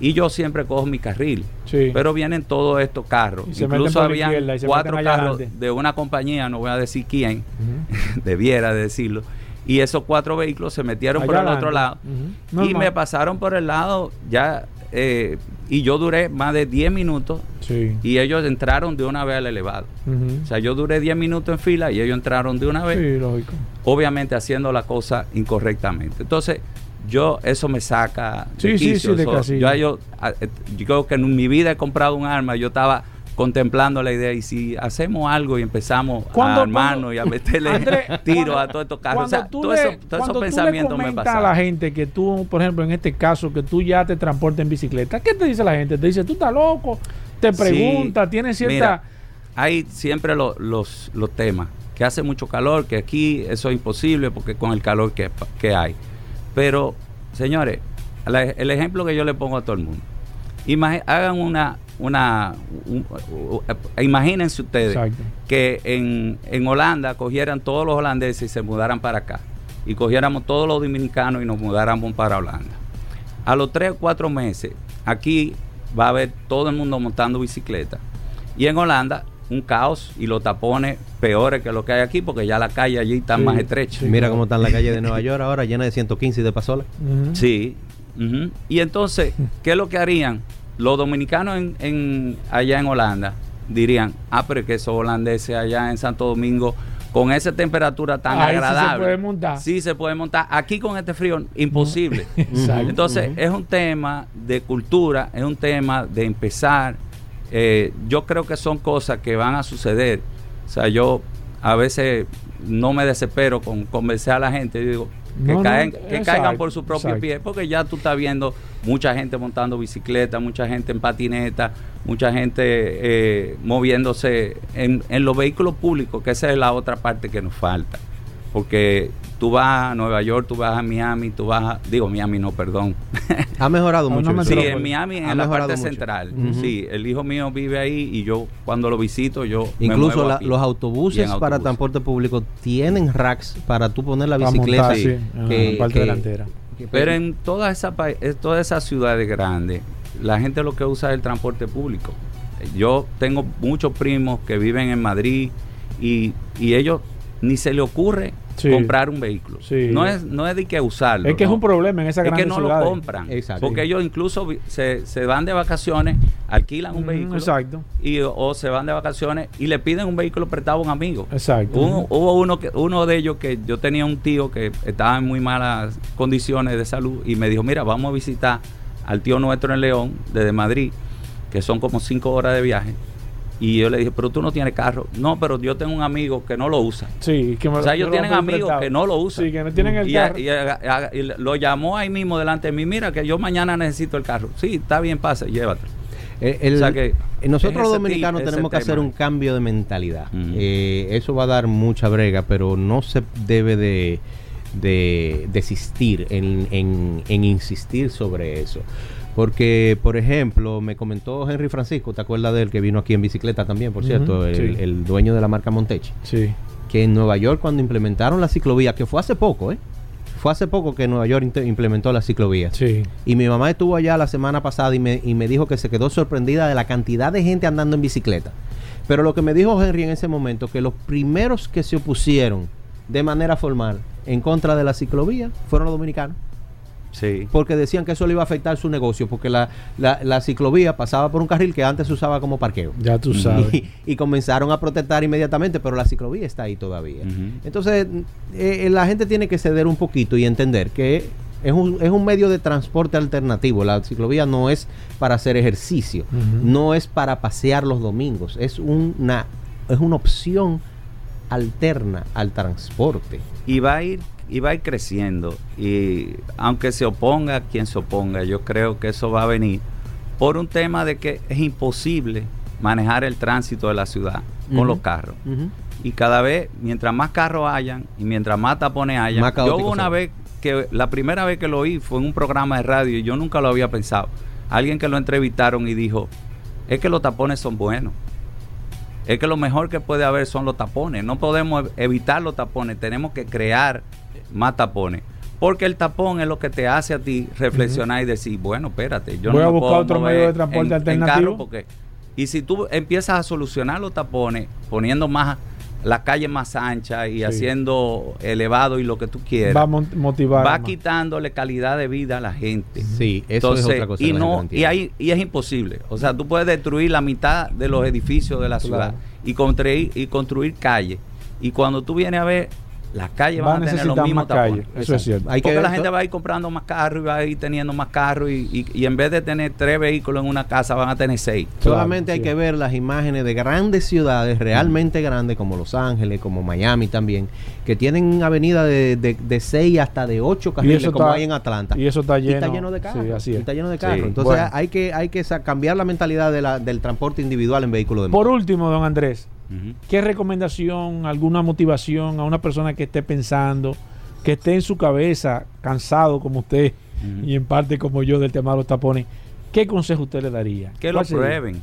Speaker 5: y yo siempre cojo mi carril. Pero vienen todos estos carros. Incluso había cuatro carros de una compañía, no voy a decir quién, debiera decirlo y esos cuatro vehículos se metieron por el otro lado. Y me pasaron por el lado ya eh, y yo duré más de 10 minutos y ellos entraron de una vez al elevado. O sea, yo duré 10 minutos en fila y ellos entraron de una vez. Obviamente haciendo la cosa incorrectamente. Entonces, yo eso me saca
Speaker 3: de sí, sí, de
Speaker 5: yo, yo, yo creo que en mi vida he comprado un arma, yo estaba contemplando la idea y si hacemos algo y empezamos a armarnos y a meterle tiro a todos estos carros. O sea, todos esos pensamientos me pasan.
Speaker 3: a la gente que tú, por ejemplo, en este caso, que tú ya te transportas en bicicleta, ¿qué te dice la gente? Te dice, tú estás loco, te pregunta, tiene cierta...
Speaker 5: hay siempre los, los temas, que hace mucho calor, que aquí eso es imposible porque con el calor que, que hay. Pero, señores, el ejemplo que yo le pongo a todo el mundo, hagan una una imagínense ustedes que en, en, Holanda cogieran todos los holandeses y se mudaran para acá y cogiéramos todos los dominicanos y nos mudáramos para Holanda. A los tres o cuatro meses aquí va a haber todo el mundo montando bicicleta y en Holanda un caos y los tapones peores que lo que hay aquí porque ya la calle allí está más estrecha.
Speaker 4: Mira cómo está la calle de Nueva York ahora llena de 115 y de pasola.
Speaker 5: Sí. Y entonces, ¿qué es lo que harían? los dominicanos en, allá en Holanda dirían, ah, pero es que esos holandeses allá en Santo Domingo con esa temperatura tan agradable. Sí se
Speaker 3: puede montar.
Speaker 5: Sí se puede montar. Aquí con este frío, imposible. Entonces, es un tema de cultura, es un tema de empezar. Eh, yo creo que son cosas que van a suceder. O sea, yo a veces no me desespero con convencer a la gente. digo, que, que caigan por su propio pie, porque ya tú estás viendo mucha gente montando bicicleta, mucha gente en patineta, mucha gente eh, moviéndose en, en los vehículos públicos, que esa es la otra parte que nos falta. Porque tú vas a Nueva York, tú vas a Miami, tú vas a, digo Miami no, perdón.
Speaker 4: Ha mejorado mucho.
Speaker 5: sí, en Miami en la parte central. Sí, el hijo mío vive ahí y yo cuando lo visito yo
Speaker 4: incluso los autobuses para transporte público tienen racks para tú poner la bicicleta
Speaker 3: que, parte delantera.
Speaker 5: pero en todas esas todas esas ciudades grandes la gente lo que usa es el transporte público. Yo tengo muchos primos que viven en Madrid y, y ellos ni se le ocurre comprar un vehículo. No es no es de que usarlo.
Speaker 3: Es que es un problema en esa
Speaker 5: Es que no lo compran. Porque ellos incluso se, se, van de vacaciones, alquilan un vehículo.
Speaker 3: Exacto.
Speaker 5: Y, o se van de vacaciones y le piden un vehículo prestado a un amigo.
Speaker 3: Exacto.
Speaker 5: hubo uno, que, uno de ellos que yo tenía un tío que estaba en muy malas condiciones de salud y me dijo, mira, vamos a visitar al tío nuestro en León, desde Madrid, que son como cinco horas de viaje y yo le dije, pero tú no tienes carro. No, pero yo tengo un amigo que no lo usa.
Speaker 3: Sí,
Speaker 5: que O sea, ellos tienen amigos que no lo usan.
Speaker 3: Sí, que no tienen el
Speaker 5: carro. Y, lo llamó ahí mismo delante de mí. Mira, que yo mañana necesito el carro. Sí, está bien, pase, llévatelo.
Speaker 4: Eh, o sea que nosotros los dominicanos tenemos que hacer un cambio de mentalidad. Eh, eso va a dar mucha brega, pero no se debe de, desistir en, en insistir sobre eso. Porque, por ejemplo, me comentó Henry Francisco, ¿te acuerdas de él que vino aquí en bicicleta también, por cierto? El, dueño de la marca Montechi.
Speaker 3: Sí.
Speaker 4: Que en Nueva York, cuando implementaron la ciclovía, que fue hace poco, ¿eh? Fue hace poco que Nueva York implementó la ciclovía.
Speaker 3: Sí.
Speaker 4: Y mi mamá estuvo allá la semana pasada y me, y me dijo que se quedó sorprendida de la cantidad de gente andando en bicicleta. Pero lo que me dijo Henry en ese momento, que los primeros que se opusieron de manera formal en contra de la ciclovía fueron los dominicanos. Porque decían que eso le iba a afectar su negocio, porque la, la, ciclovía pasaba por un carril que antes se usaba como parqueo.
Speaker 3: Ya tú sabes.
Speaker 4: Y, comenzaron a protestar inmediatamente, pero la ciclovía está ahí todavía. Entonces, eh, la gente tiene que ceder un poquito y entender que es un, es un medio de transporte alternativo. La ciclovía no es para hacer ejercicio, no es para pasear los domingos, es una, es una opción alterna al transporte.
Speaker 5: Y va a ir y va a ir creciendo. Y aunque se oponga quien se oponga, yo creo que eso va a venir por un tema de que es imposible manejar el tránsito de la ciudad con los carros. Y cada vez, mientras más carros hayan y mientras más tapones hayan, yo una vez que la primera vez que lo oí fue en un programa de radio y yo nunca lo había pensado. Alguien que lo entrevistaron y dijo, es que los tapones son buenos. Es que lo mejor que puede haber son los tapones. No podemos evitar los tapones, tenemos que crear más tapones. Porque el tapón es lo que te hace a ti reflexionar y decir, bueno, espérate, yo
Speaker 3: Voy
Speaker 5: no
Speaker 3: a buscar otro medio de transporte alternativo.
Speaker 5: porque, y si tú empiezas a solucionar los tapones, poniendo más la calle más ancha y haciendo elevado y lo que tú quieras,
Speaker 3: va a motivar.
Speaker 5: Va quitándole calidad de vida a la gente.
Speaker 4: Sí, eso es otra cosa.
Speaker 5: Y, no, y, ahí, y es imposible. O sea, tú puedes destruir la mitad de los edificios de la ciudad y construir, y construir calles. Y cuando tú vienes a ver, las calles van, a tener los mismos tapones.
Speaker 3: Eso es cierto.
Speaker 5: Hay Porque que la gente va a ir comprando más carros y va a ir teniendo más carros y, y, en vez de tener tres vehículos en una casa van a tener seis.
Speaker 4: Solamente hay que ver las imágenes de grandes ciudades, realmente grandes, como Los Ángeles, como Miami también, que tienen avenidas de, de, seis hasta de ocho carriles como hay en Atlanta.
Speaker 3: Y eso está lleno,
Speaker 4: está lleno de carros. Está lleno de carros. Entonces hay que, hay que cambiar la mentalidad de la, del transporte individual en vehículos de
Speaker 3: Por último, don Andrés, ¿Qué recomendación, alguna motivación a una persona que esté pensando, que esté en su cabeza cansado como usted y en parte como yo del tema de los tapones? ¿Qué consejo usted le daría?
Speaker 5: Que lo prueben,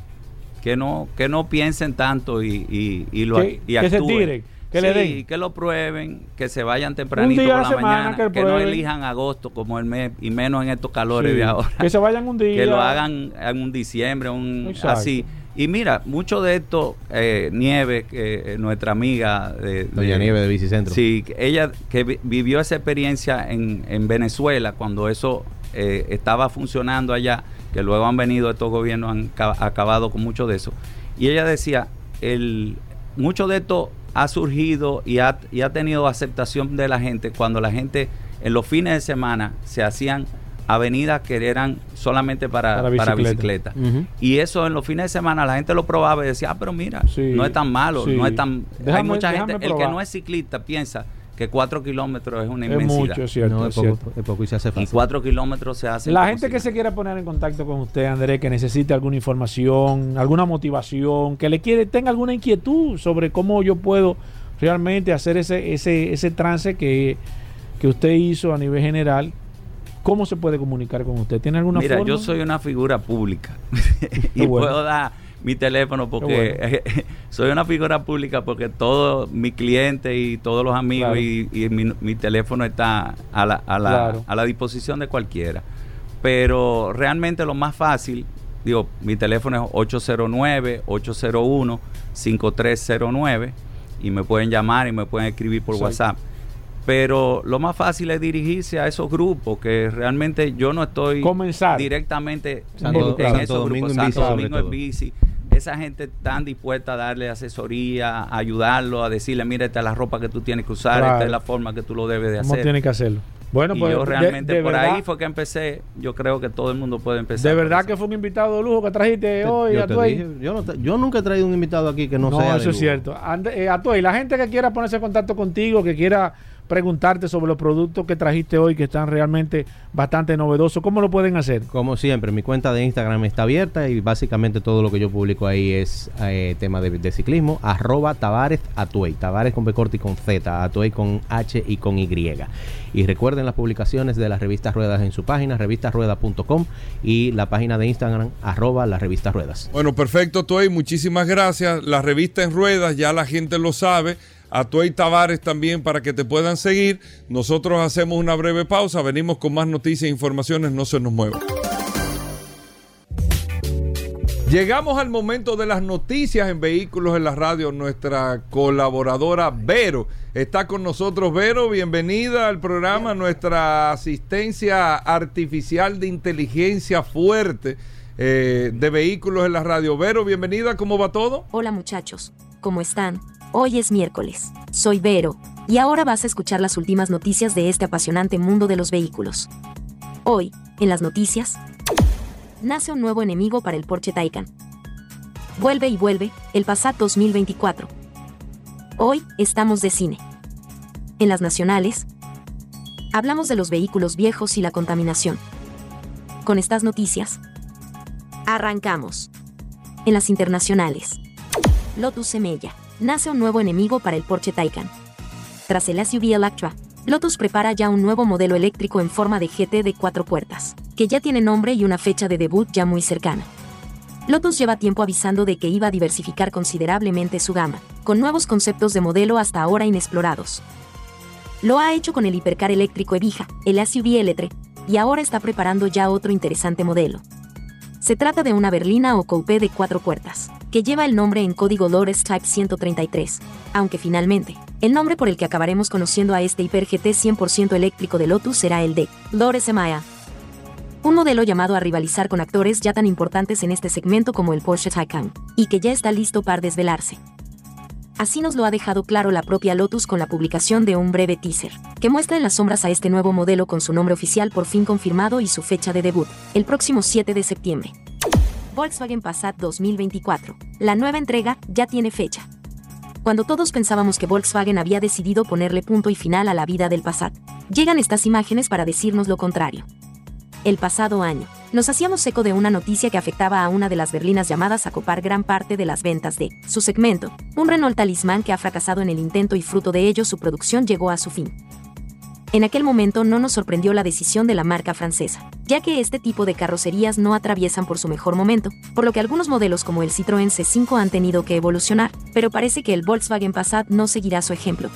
Speaker 5: que no, que no piensen tanto y, y, lo
Speaker 3: que, que se tiren. Que le den.
Speaker 5: que lo prueben, que se vayan tempranito por la mañana, que, no elijan agosto como el mes y menos en estos calores de ahora.
Speaker 3: Que se vayan un día.
Speaker 5: Que lo hagan en un diciembre, un así y mira, mucho de esto, eh, Nieve, eh, nuestra amiga de,
Speaker 4: Doña Nieve de Bicicentro.
Speaker 5: Sí, ella que vivió esa experiencia en, en Venezuela cuando eso eh, estaba funcionando allá, que luego han venido estos gobiernos, han acabado con mucho de eso. Y ella decía, el, mucho de esto ha surgido y ha, y ha tenido aceptación de la gente cuando la gente en los fines de semana se hacían avenidas que eran solamente para, para bicicleta. Y eso en los fines de semana la gente lo probaba y decía, ah, pero mira, no es tan malo, no es tan... hay mucha gente, el que no es ciclista piensa que cuatro kilómetros es una inmensidad.
Speaker 3: Es mucho, cierto,
Speaker 4: es, poco, es, poco, y se hace fácil.
Speaker 5: Y cuatro kilómetros se hace
Speaker 3: La gente que se quiera poner en contacto con usted, Andrés, que necesite alguna información, alguna motivación, que le quiere, tenga alguna inquietud sobre cómo yo puedo realmente hacer ese, ese, ese trance que, que usted hizo a nivel general, ¿Cómo se puede comunicar con usted? ¿Tiene alguna
Speaker 5: Mira, yo soy una figura pública y puedo dar mi teléfono porque soy una figura pública porque todos mis clientes y todos los amigos y, mi, teléfono está a la, a, la, a la disposición de cualquiera. Pero realmente lo más fácil, digo, mi teléfono es 809-801-5309 y me pueden llamar y me pueden escribir por WhatsApp. Pero lo más fácil es dirigirse a esos grupos que realmente yo no estoy directamente en, esos grupos. Santo Domingo es bici esa gente tan dispuesta a darle asesoría, a ayudarlo, a decirle, mira, esta es la ropa que tú tienes que usar, esta es la forma que tú lo debes de hacer. ¿Cómo
Speaker 3: tienes que hacerlo?
Speaker 5: Bueno, pues yo realmente por ahí fue que empecé. Yo creo que todo el mundo puede empezar.
Speaker 3: De verdad que fue un invitado de lujo que trajiste hoy
Speaker 4: yo a yo, yo, nunca he traído un invitado aquí que no, sea.
Speaker 3: No, eso es cierto. Eh, a la gente que quiera ponerse en contacto contigo, que quiera preguntarte sobre los productos que trajiste hoy que están realmente bastante novedosos. ¿Cómo lo pueden hacer?
Speaker 4: Como siempre, mi cuenta de Instagram está abierta y básicamente todo lo que yo publico ahí es eh, tema de, ciclismo. Arroba Tavares Atuey. Tavares con B corte y con Z. Atuey con H y con Y. Y recuerden las publicaciones de las revistas Ruedas en su página, revistasruedas.com y la página de Instagram, arroba las revistas Ruedas.
Speaker 2: Bueno, perfecto, Tuey. Muchísimas gracias. La revista en Ruedas, ya la gente lo sabe a Tuey Tavares también para que te puedan seguir. Nosotros hacemos una breve pausa, venimos con más noticias e informaciones, no se nos muevan. Llegamos al momento de las noticias en Vehículos en la Radio. Nuestra colaboradora Vero está con nosotros. Vero, bienvenida al programa. Nuestra asistencia artificial de inteligencia fuerte eh, de Vehículos en la Radio. Vero, bienvenida. ¿Cómo va todo?
Speaker 6: Hola muchachos. ¿Cómo están? Hoy es miércoles. Soy Vero, y ahora vas a escuchar las últimas noticias de este apasionante mundo de los vehículos. Hoy, en las noticias, nace un nuevo enemigo para el Porsche Taycan. Vuelve y vuelve, el Passat 2024. Hoy, estamos de cine. En las nacionales, hablamos de los vehículos viejos y la contaminación. Con estas noticias, arrancamos. En las internacionales, Lotus Semella nace un nuevo enemigo para el Porsche Taycan. Tras el SUV Electra, Lotus prepara ya un nuevo modelo eléctrico en forma de GT de cuatro puertas, que ya tiene nombre y una fecha de debut ya muy cercana. Lotus lleva tiempo avisando de que iba a diversificar considerablemente su gama, con nuevos conceptos de modelo hasta ahora inexplorados. Lo ha hecho con el hipercar eléctrico Evija, el SUV L3, y ahora está preparando ya otro interesante modelo, se trata de una berlina o coupé de cuatro puertas, que lleva el nombre en código Lores Type 133, aunque finalmente, el nombre por el que acabaremos conociendo a este Hiper GT 100% eléctrico de Lotus será el de Lores Maya. Un modelo llamado a rivalizar con actores ya tan importantes en este segmento como el Porsche Taycan, y que ya está listo para desvelarse. Así nos lo ha dejado claro la propia Lotus con la publicación de un breve teaser, que muestra en las sombras a este nuevo modelo con su nombre oficial por fin confirmado y su fecha de debut, el próximo 7 de septiembre. Volkswagen Passat 2024. La nueva entrega ya tiene fecha. Cuando todos pensábamos que Volkswagen había decidido ponerle punto y final a la vida del Passat, llegan estas imágenes para decirnos lo contrario. El pasado año, nos hacíamos eco de una noticia que afectaba a una de las berlinas llamadas a copar gran parte de las ventas de su segmento, un Renault Talismán que ha fracasado en el intento y fruto de ello su producción llegó a su fin. En aquel momento no nos sorprendió la decisión de la marca francesa, ya que este tipo de carrocerías no atraviesan por su mejor momento, por lo que algunos modelos como el Citroën C5 han tenido que evolucionar, pero parece que el Volkswagen Passat no seguirá su ejemplo.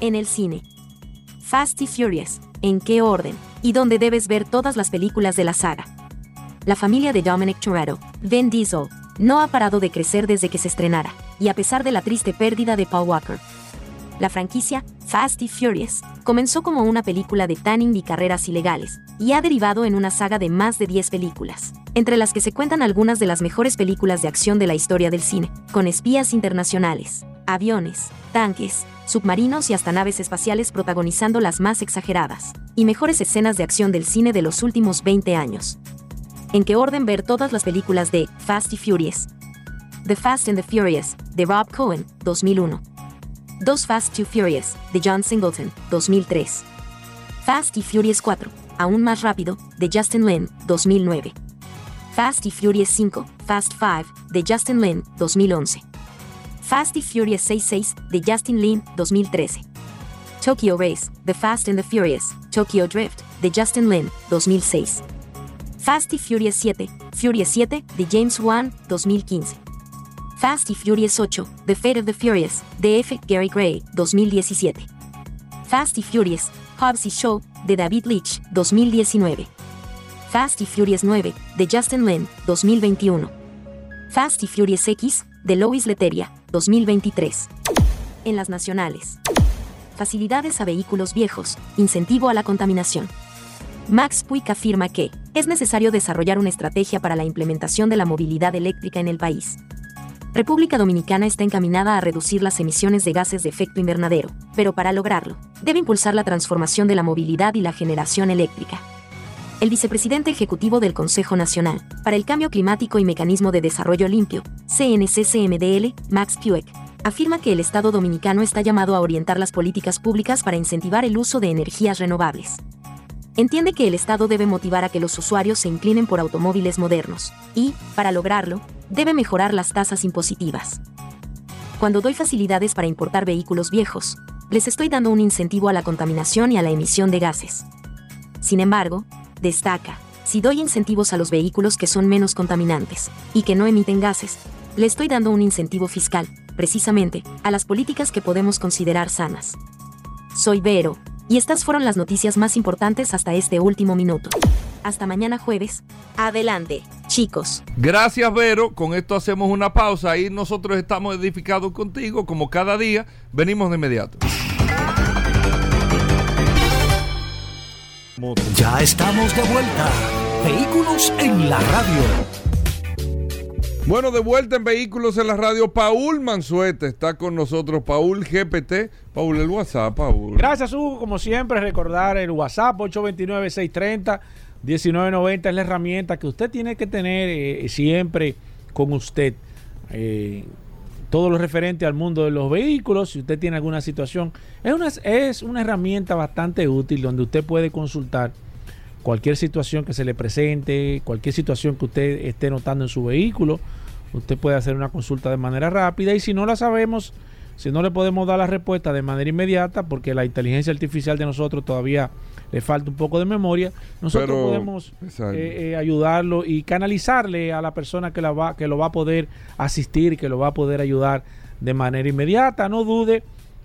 Speaker 6: En el cine. Fast y Furious, ¿en qué orden? y donde debes ver todas las películas de la saga. La familia de Dominic Toretto, Vin Diesel, no ha parado de crecer desde que se estrenara, y a pesar de la triste pérdida de Paul Walker. La franquicia, Fast y Furious, comenzó como una película de tanning y carreras ilegales, y ha derivado en una saga de más de 10 películas, entre las que se cuentan algunas de las mejores películas de acción de la historia del cine, con espías internacionales, aviones, tanques, submarinos y hasta naves espaciales protagonizando las más exageradas y mejores escenas de acción del cine de los últimos 20 años. ¿En qué orden ver todas las películas de Fast y Furious? The Fast and the Furious, de Rob Cohen, 2001. Dos Fast and Furious, de John Singleton, 2003. Fast y Furious 4, aún más rápido, de Justin Lin, 2009. Fast y Furious 5, Fast 5, de Justin Lin, 2011. Fast y Furious 66 de Justin Lin 2013. Tokyo Race, The Fast and the Furious, Tokyo Drift de Justin Lin 2006. Fast y Furious 7, Furious 7 de James Wan 2015. Fast y Furious 8, The Fate of the Furious de F. Gary Gray 2017. Fast y Furious, Hobbs y Show de David Leitch 2019. Fast y Furious 9 de Justin Lin 2021. Fast y Furious X de Lois Leteria, 2023. En las nacionales. Facilidades a vehículos viejos, incentivo a la contaminación. Max Puig afirma que es necesario desarrollar una estrategia para la implementación de la movilidad eléctrica en el país. República Dominicana está encaminada a reducir las emisiones de gases de efecto invernadero, pero para lograrlo, debe impulsar la transformación de la movilidad y la generación eléctrica. El vicepresidente ejecutivo del Consejo Nacional para el Cambio Climático y Mecanismo de Desarrollo Limpio, CNCCMDL, Max Puig, afirma que el Estado dominicano está llamado a orientar las políticas públicas para incentivar el uso de energías renovables. Entiende que el Estado debe motivar a que los usuarios se inclinen por automóviles modernos y, para lograrlo, debe mejorar las tasas impositivas. Cuando doy facilidades para importar vehículos viejos, les estoy dando un incentivo a la contaminación y a la emisión de gases. Sin embargo, destaca, si doy incentivos a los vehículos que son menos contaminantes y que no emiten gases, le estoy dando un incentivo fiscal, precisamente, a las políticas que podemos considerar sanas. Soy Vero, y estas fueron las noticias más importantes hasta este último minuto. Hasta mañana jueves. Adelante, chicos.
Speaker 2: Gracias, Vero. Con esto hacemos una pausa y nosotros estamos edificados contigo, como cada día. Venimos de inmediato.
Speaker 1: Ya estamos de vuelta. Vehículos en la radio.
Speaker 2: Bueno, de vuelta en Vehículos en la Radio, Paul Mansuete está con nosotros, Paul GPT. Paul, el WhatsApp, Paul.
Speaker 3: Gracias, Hugo. Como siempre, recordar el WhatsApp 829-630-1990 es la herramienta que usted tiene que tener eh, siempre con usted. Eh, todo lo referente al mundo de los vehículos, si usted tiene alguna situación, es una, es una herramienta bastante útil donde usted puede consultar cualquier situación que se le presente, cualquier situación que usted esté notando en su vehículo, usted puede hacer una consulta de manera rápida y si no la sabemos, si no le podemos dar la respuesta de manera inmediata, porque la inteligencia artificial de nosotros todavía le falta un poco de memoria, nosotros podemos eh, eh, ayudarlo y canalizarle a la persona que, la va, que lo va a poder asistir, que lo va a poder ayudar de manera inmediata. No dude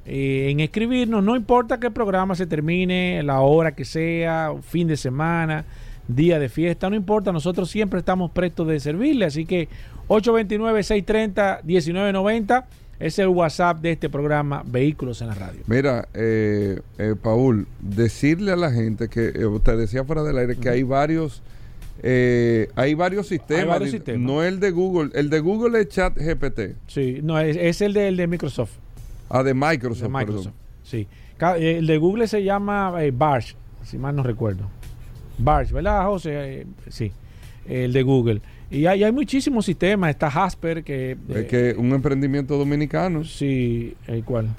Speaker 3: eh, en escribirnos, no importa qué programa se termine, la hora que sea, fin de semana, día de fiesta, no importa, nosotros siempre estamos prestos de servirle, así que 829-630-1990 es el WhatsApp de este programa Vehículos en la Radio.
Speaker 2: Mira, eh, eh, Paul, decirle a la gente que usted decía fuera del aire que hay varios... hay varios sistemas, no el de Google, el de Google es Chat GPT.
Speaker 3: Sí, no, es, el, de, el de Microsoft.
Speaker 2: Ah, de Microsoft. De
Speaker 3: Microsoft, sí. Eh, el de Google se llama eh, Barge, si mal no recuerdo. Barge, ¿verdad, José? Eh, sí, el de Google. Y hay, hay muchísimos sistemas. Está Hasper, que...
Speaker 2: Es que un emprendimiento dominicano.
Speaker 3: Sí, ¿el cuál?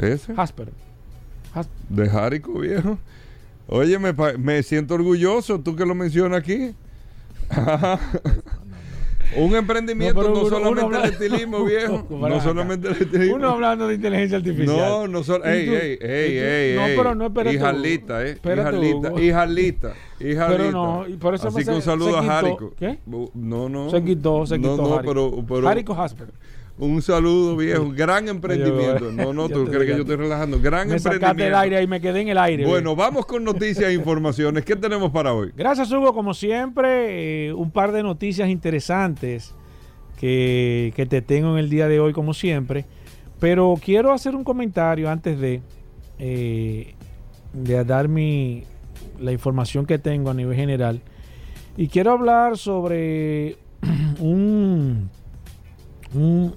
Speaker 2: Ese.
Speaker 3: Hasper.
Speaker 2: De Jarico, viejo. Oye, me, me siento orgulloso, tú que lo mencionas aquí. Un emprendimiento no, solamente el estilismo, viejo. No solamente el estilismo.
Speaker 3: Uno hablando de inteligencia artificial.
Speaker 2: No, no solo. Ey, ey, ey, ey. No,
Speaker 3: pero no espérate.
Speaker 2: Hijalita, eh. Hijalita, hijalita, hijalita. Pero no, y por eso Así que un saludo a Jarico.
Speaker 3: ¿Qué?
Speaker 2: No, no.
Speaker 3: Se quitó, se quitó. No, no,
Speaker 2: pero. pero
Speaker 3: Jarico Hasper.
Speaker 2: Un saludo viejo, gran emprendimiento. No, no, tú crees que yo estoy relajando. Gran
Speaker 3: me
Speaker 2: emprendimiento.
Speaker 3: el aire y me quedé en el aire.
Speaker 2: Bueno, vamos con noticias e informaciones. ¿Qué tenemos para hoy?
Speaker 3: Gracias, Hugo. Como siempre, eh, un par de noticias interesantes que, te tengo en el día de hoy, como siempre. Pero quiero hacer un comentario antes de, eh, de dar mi, la información que tengo a nivel general. Y quiero hablar sobre un, un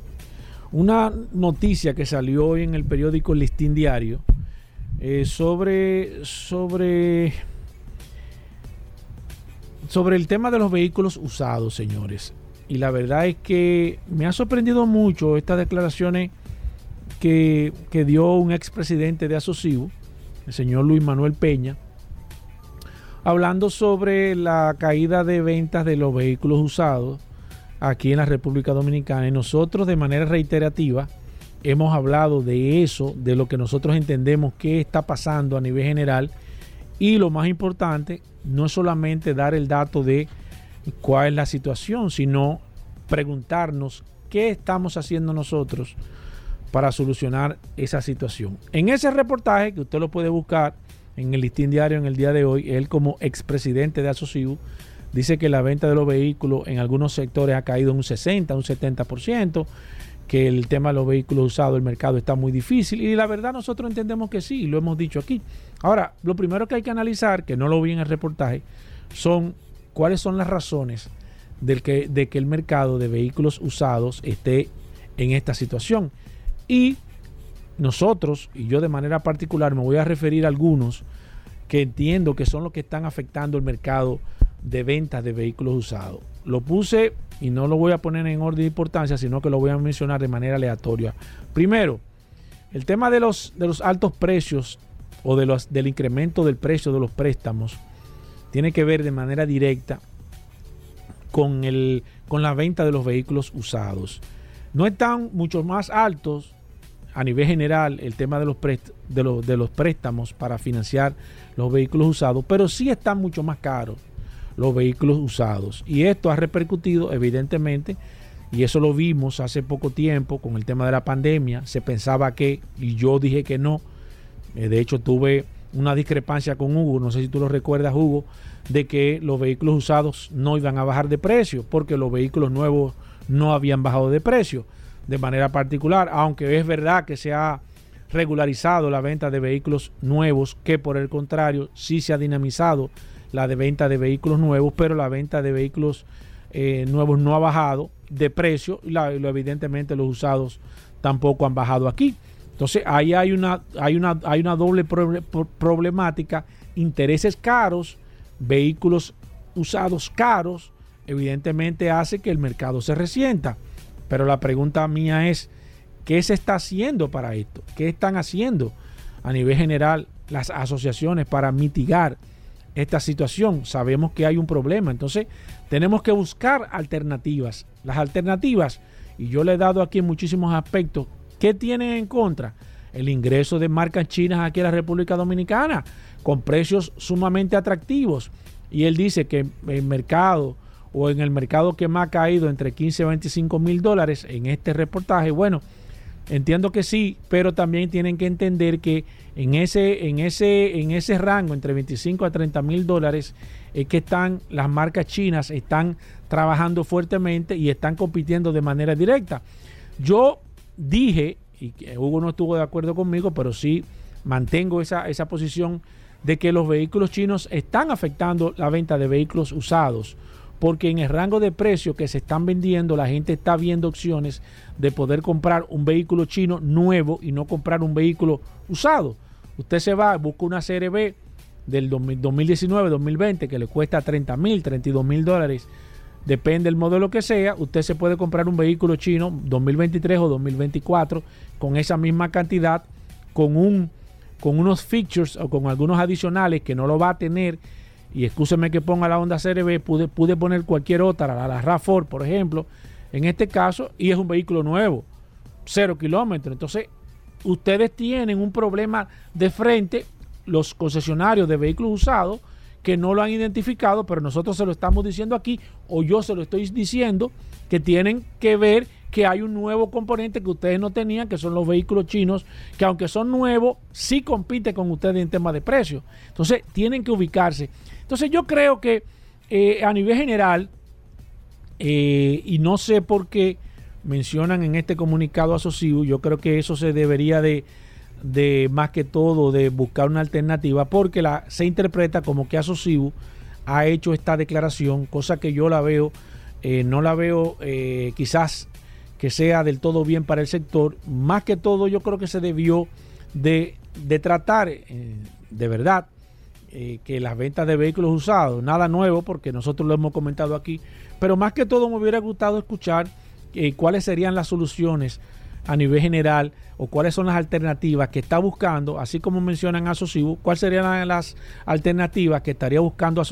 Speaker 3: una noticia que salió hoy en el periódico Listín Diario eh, sobre, sobre, sobre el tema de los vehículos usados, señores. Y la verdad es que me ha sorprendido mucho estas declaraciones que, que dio un expresidente de Asocivo, el señor Luis Manuel Peña, hablando sobre la caída de ventas de los vehículos usados aquí en la República Dominicana. Y nosotros de manera reiterativa hemos hablado de eso, de lo que nosotros entendemos que está pasando a nivel general. Y lo más importante, no es solamente dar el dato de cuál es la situación, sino preguntarnos qué estamos haciendo nosotros para solucionar esa situación. En ese reportaje, que usted lo puede buscar en el listín diario en el día de hoy, él como expresidente de Asociu dice que la venta de los vehículos en algunos sectores ha caído un 60, un 70%, que el tema de los vehículos usados, el mercado está muy difícil. Y la verdad nosotros entendemos que sí, lo hemos dicho aquí. Ahora, lo primero que hay que analizar, que no lo vi en el reportaje, son cuáles son las razones del que, de que el mercado de vehículos usados esté en esta situación. Y nosotros, y yo de manera particular, me voy a referir a algunos que entiendo que son los que están afectando el mercado de ventas de vehículos usados. Lo puse y no lo voy a poner en orden de importancia, sino que lo voy a mencionar de manera aleatoria. Primero, el tema de los, de los altos precios o de los, del incremento del precio de los préstamos tiene que ver de manera directa con, el, con la venta de los vehículos usados. No están mucho más altos a nivel general el tema de los, de, los, de los préstamos para financiar los vehículos usados, pero sí están mucho más caros los vehículos usados. Y esto ha repercutido evidentemente, y eso lo vimos hace poco tiempo con el tema de la pandemia, se pensaba que, y yo dije que no, eh, de hecho tuve una discrepancia con Hugo, no sé si tú lo recuerdas Hugo, de que los vehículos usados no iban a bajar de precio, porque los vehículos nuevos no habían bajado de precio de manera particular, aunque es verdad que se ha regularizado la venta de vehículos nuevos, que por el contrario sí se ha dinamizado la de venta de vehículos nuevos, pero la venta de vehículos eh, nuevos no ha bajado de precio y lo, evidentemente los usados tampoco han bajado aquí. Entonces ahí hay una, hay una, hay una doble problemática, intereses caros, vehículos usados caros, evidentemente hace que el mercado se resienta. Pero la pregunta mía es, ¿qué se está haciendo para esto? ¿Qué están haciendo a nivel general las asociaciones para mitigar esta situación. Sabemos que hay un problema, entonces tenemos que buscar alternativas. Las alternativas, y yo le he dado aquí en muchísimos aspectos, ¿qué tienen en contra? El ingreso de marcas chinas aquí a la República Dominicana con precios sumamente atractivos. Y él dice que el mercado o en el mercado que más ha caído entre 15 y 25 mil dólares en este reportaje, bueno, entiendo que sí, pero también tienen que entender que en ese, en ese, en ese rango, entre 25 a 30 mil dólares, es que están las marcas chinas, están trabajando fuertemente y están compitiendo de manera directa. Yo dije, y Hugo no estuvo de acuerdo conmigo, pero sí mantengo esa, esa posición de que los vehículos chinos están afectando la venta de vehículos usados porque en el rango de precio que se están vendiendo la gente está viendo opciones de poder comprar un vehículo chino nuevo y no comprar un vehículo usado. Usted se va, busca una CRB del 2019-2020 que le cuesta 30 mil, 32 mil dólares, depende del modelo que sea, usted se puede comprar un vehículo chino 2023 o 2024 con esa misma cantidad, con, un, con unos features o con algunos adicionales que no lo va a tener y escúcheme que ponga la Honda CRB, pude, pude poner cualquier otra, la, la RAV4, por ejemplo, en este caso, y es un vehículo nuevo, cero kilómetros. Entonces, ustedes tienen un problema de frente, los concesionarios de vehículos usados, que no lo han identificado, pero nosotros se lo estamos diciendo aquí, o yo se lo estoy diciendo, que tienen que ver que hay un nuevo componente que ustedes no tenían, que son los vehículos chinos, que aunque son nuevos, sí compiten con ustedes en tema de precio. Entonces, tienen que ubicarse. Entonces yo creo que eh, a nivel general, eh, y no sé por qué mencionan en este comunicado a yo creo que eso se debería de, más que todo de buscar una alternativa, porque la, se interpreta como que Asociu ha hecho esta declaración, cosa que yo la veo, eh, no la veo quizás que sea del todo bien para el sector, más que todo yo creo que se debió de, de tratar de verdad eh, que las ventas de vehículos usados, nada nuevo porque nosotros lo hemos comentado aquí, pero más que todo me hubiera gustado escuchar eh, cuáles serían las soluciones a nivel general o cuáles son las alternativas que está buscando, así como mencionan a cuáles serían las alternativas que estaría buscando a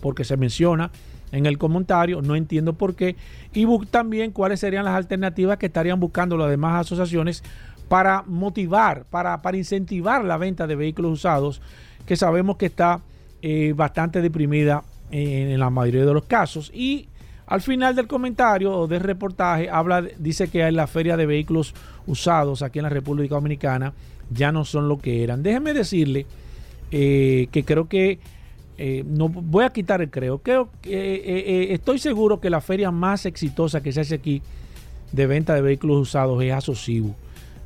Speaker 3: porque se menciona en el comentario, no entiendo por qué, y también cuáles serían las alternativas que estarían buscando las demás asociaciones para motivar, para, para incentivar la venta de vehículos usados que sabemos que está eh, bastante deprimida en, la mayoría de los casos. Y al final del comentario o del reportaje habla, dice que en la feria de vehículos usados aquí en la República Dominicana ya no son lo que eran. Déjeme decirle eh, que creo que eh, no voy a quitar el creo. Creo que estoy seguro que la feria más exitosa que se hace aquí de venta de vehículos usados es Asocibu.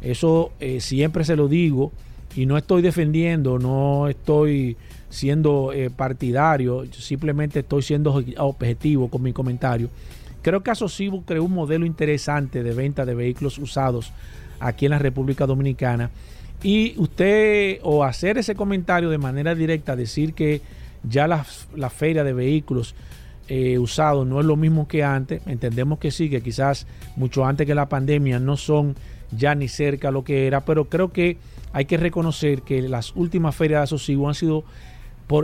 Speaker 3: Eso eh, siempre se lo digo y no estoy defendiendo, no estoy siendo eh, partidario, simplemente estoy siendo objetivo con mi comentario. Creo que Asocibu creó un modelo interesante de venta de vehículos usados aquí en la República Dominicana. Y usted, o hacer ese comentario de manera directa, decir que ya la, la feria de vehículos eh, usados no es lo mismo que antes, entendemos que sí, que quizás mucho antes que la pandemia no son ya ni cerca lo que era, pero creo que hay que reconocer que las últimas ferias de Asocibu han sido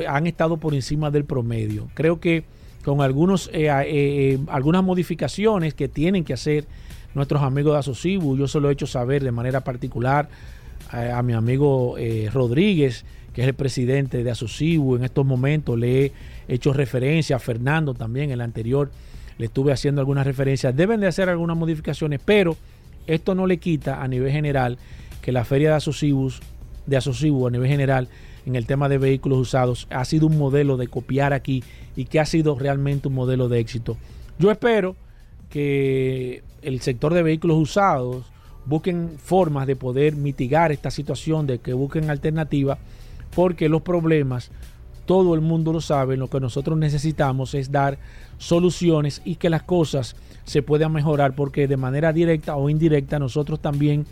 Speaker 3: han estado por encima del promedio. Creo que con algunos, eh, eh, algunas modificaciones que tienen que hacer nuestros amigos de Asocibu, yo se lo he hecho saber de manera particular a, mi amigo Rodríguez, que es el presidente de Asocibu en estos momentos, le he hecho referencia a Fernando también, el anterior, le estuve haciendo algunas referencias, deben de hacer algunas modificaciones, pero esto no le quita a nivel general que la feria de Asocibus, de Asocibu a nivel general, en el tema de vehículos usados, ha sido un modelo de copiar aquí y que ha sido realmente un modelo de éxito. Yo espero que el sector de vehículos usados busquen formas de poder mitigar esta situación, de que busquen alternativas, porque los problemas, todo el mundo lo sabe, lo que nosotros necesitamos es dar soluciones y que las cosas se puedan mejorar, porque de manera directa o indirecta nosotros también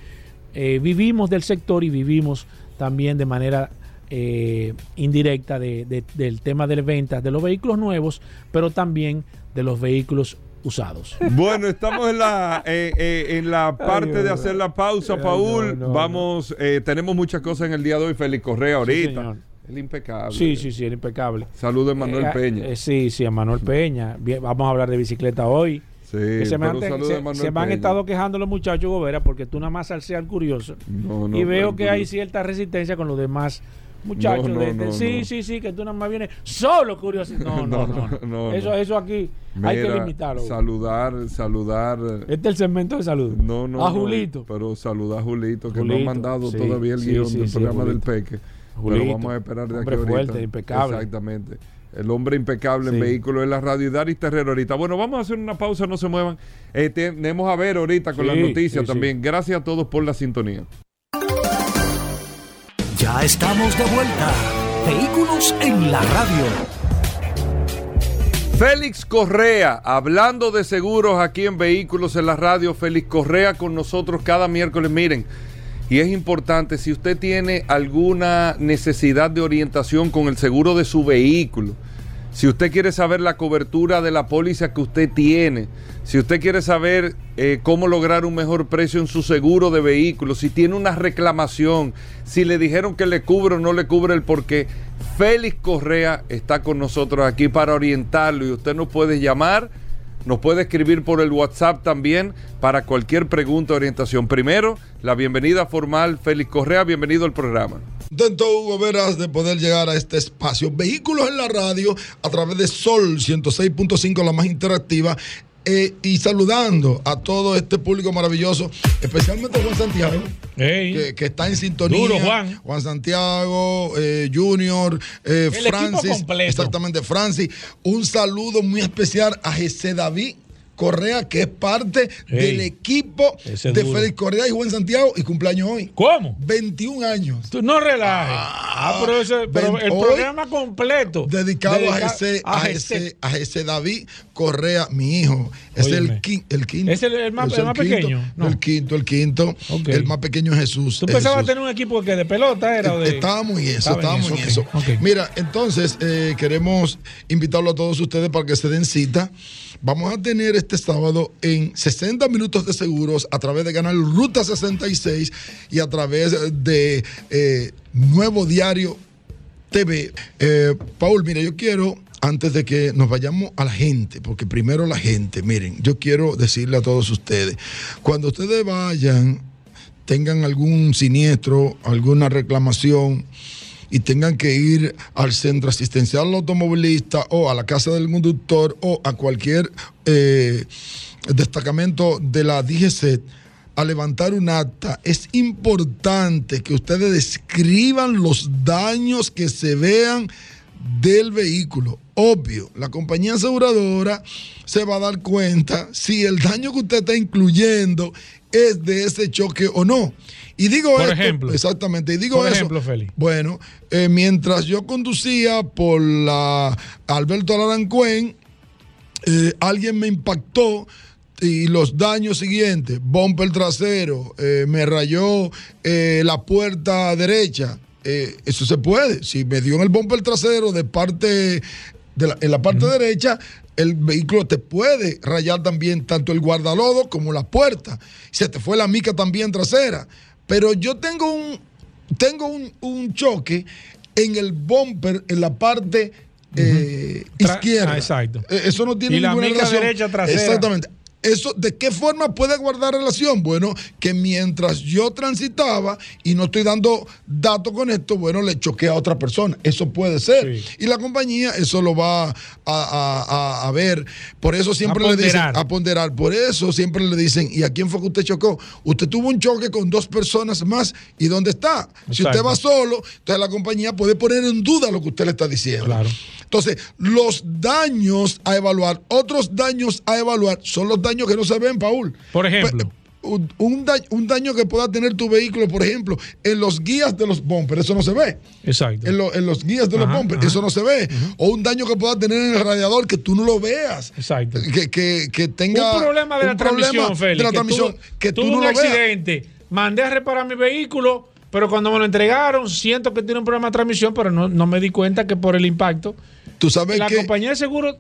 Speaker 3: eh, vivimos del sector y vivimos también de manera eh, indirecta del tema de ventas de los vehículos nuevos, pero también de los vehículos usados.
Speaker 2: Bueno, estamos en la eh, en la parte de hacer la pausa, Paul. Vamos, tenemos muchas cosas en el día de hoy. Félix Correa ahorita. el impecable.
Speaker 3: Sí, sí, sí, el impecable.
Speaker 2: Saludos a Manuel Peña.
Speaker 3: sí, sí, a Manuel Peña. vamos a hablar de bicicleta hoy.
Speaker 2: Sí,
Speaker 3: se me, han, estado quejando los muchachos, Gobera, porque tú nada más al ser curioso. y veo que hay cierta resistencia con los demás muchachos. sí, sí, sí, que tú nada más vienes solo curioso. No, no, no. eso, eso aquí hay que limitarlo.
Speaker 2: Saludar, saludar.
Speaker 3: Este es el segmento de salud.
Speaker 2: No, no.
Speaker 3: A Julito.
Speaker 2: pero saludar a Julito, que no ha mandado todavía el guion del programa del Peque. Julito, pero vamos a esperar de aquí ahorita.
Speaker 3: fuerte, impecable.
Speaker 2: Exactamente. El hombre impecable en vehículos en la radio y Daris Terrero ahorita. Bueno, vamos a hacer una pausa, no se muevan. Eh, tenemos a ver ahorita con las noticias también. Gracias a todos por la sintonía.
Speaker 1: Ya estamos de vuelta. Vehículos en la radio.
Speaker 2: Félix Correa, hablando de seguros aquí en Vehículos en la radio. Félix Correa con nosotros cada miércoles. Miren, y es importante, si usted tiene alguna necesidad de orientación con el seguro de su vehículo, si usted quiere saber la cobertura de la póliza que usted tiene, si usted quiere saber eh, cómo lograr un mejor precio en su seguro de vehículo, si tiene una reclamación, si le dijeron que le cubre o no le cubre el porqué, Félix Correa está con nosotros aquí para orientarlo y usted nos puede llamar nos puede escribir por el WhatsApp también para cualquier pregunta o orientación. Primero, la bienvenida formal, Félix Correa, bienvenido al programa.
Speaker 7: Contento, Hugo Veras, de poder llegar a este espacio. Vehículos en la radio a través de Sol 106.5, la más interactiva. Eh, y saludando a todo este público maravilloso, especialmente Juan Santiago, que, está en sintonía.
Speaker 3: Juan.
Speaker 7: Juan Santiago, eh, Junior, eh, Francis. Exactamente, Francis. Un saludo muy especial a Jesse David Correa, que es parte del equipo de Félix Correa y Juan Santiago y cumpleaños hoy.
Speaker 3: ¿Cómo?
Speaker 7: 21 años.
Speaker 3: Tú no relajes. Ah, pero, ese, pero el programa completo.
Speaker 7: Dedicado a, ese, a, ese, a ese David Correa, mi hijo. Es el, el, quinto.
Speaker 3: ¿Es el, más, el más pequeño?
Speaker 7: El quinto, el quinto. El más pequeño es Jesús.
Speaker 3: ¿Tú pensabas tener un equipo que de pelota era? De...
Speaker 7: Estábamos en eso, estábamos en eso. Mira, entonces eh, queremos invitarlo a todos ustedes para que se den cita Vamos a tener este sábado en 60 minutos de seguros a través de Canal Ruta 66 y a través de eh, Nuevo Diario TV. Eh, Paul, mira, yo quiero antes de que nos vayamos a la gente, porque primero la gente, miren, yo quiero decirle a todos ustedes, cuando ustedes vayan, tengan algún siniestro, alguna reclamación, y tengan que ir al centro asistencial automovilista o a la casa del conductor o a cualquier eh, destacamento de la DGC a levantar un acta, es importante que ustedes describan los daños que se vean del vehículo. Obvio, la compañía aseguradora se va a dar cuenta si el daño que usted está incluyendo es de ese choque o no. Y digo
Speaker 3: por ejemplo,
Speaker 7: exactamente, y digo
Speaker 3: por
Speaker 7: eso,
Speaker 3: ejemplo, Félix.
Speaker 7: Bueno, eh, mientras yo conducía por la Alberto Alarancuén, eh, alguien me impactó y los daños siguientes, bumper trasero, eh, me rayó la puerta derecha, eso se puede. Si me dio en el bumper trasero de parte, de la, en la parte derecha, el vehículo te puede rayar también tanto el guardalodo como la puerta. Se te fue la mica también trasera. Pero yo tengo un, tengo un, choque en el bumper, en la parte eh, izquierda. Ah,
Speaker 3: exacto.
Speaker 7: Eh, eso no tiene ninguna
Speaker 3: la mica derecha trasera.
Speaker 7: Exactamente. Eso, ¿De qué forma puede guardar relación? Bueno, que mientras yo transitaba y no estoy dando datos con esto, bueno, le choqué a otra persona. Eso puede ser. Y la compañía eso lo va a, ver. Por eso siempre le dicen, a ponderar. Por eso siempre le dicen, ¿y a quién fue que usted chocó? Usted tuvo un choque con dos personas más. ¿Y dónde está? Si usted va solo, entonces la compañía puede poner en duda lo que usted le está diciendo.
Speaker 3: Claro.
Speaker 7: Entonces, los daños a evaluar, otros daños a evaluar son los daños que no se ven, Paul.
Speaker 3: Por ejemplo.
Speaker 7: Un daño, que pueda tener tu vehículo, por ejemplo, en los guías de los bumpers, eso no se ve.
Speaker 3: Exacto.
Speaker 7: En, los guías de los bumpers, eso no se ve. O un daño que pueda tener en el radiador que tú no lo veas.
Speaker 3: Exacto.
Speaker 7: Que, tenga.
Speaker 3: Un problema de la transmisión, Félix.
Speaker 7: De la transmisión, que tú, no un
Speaker 3: accidente, mandé a reparar mi vehículo, pero cuando me lo entregaron, siento que tiene un problema de transmisión, pero no, no me di cuenta que por el impacto la compañía de seguro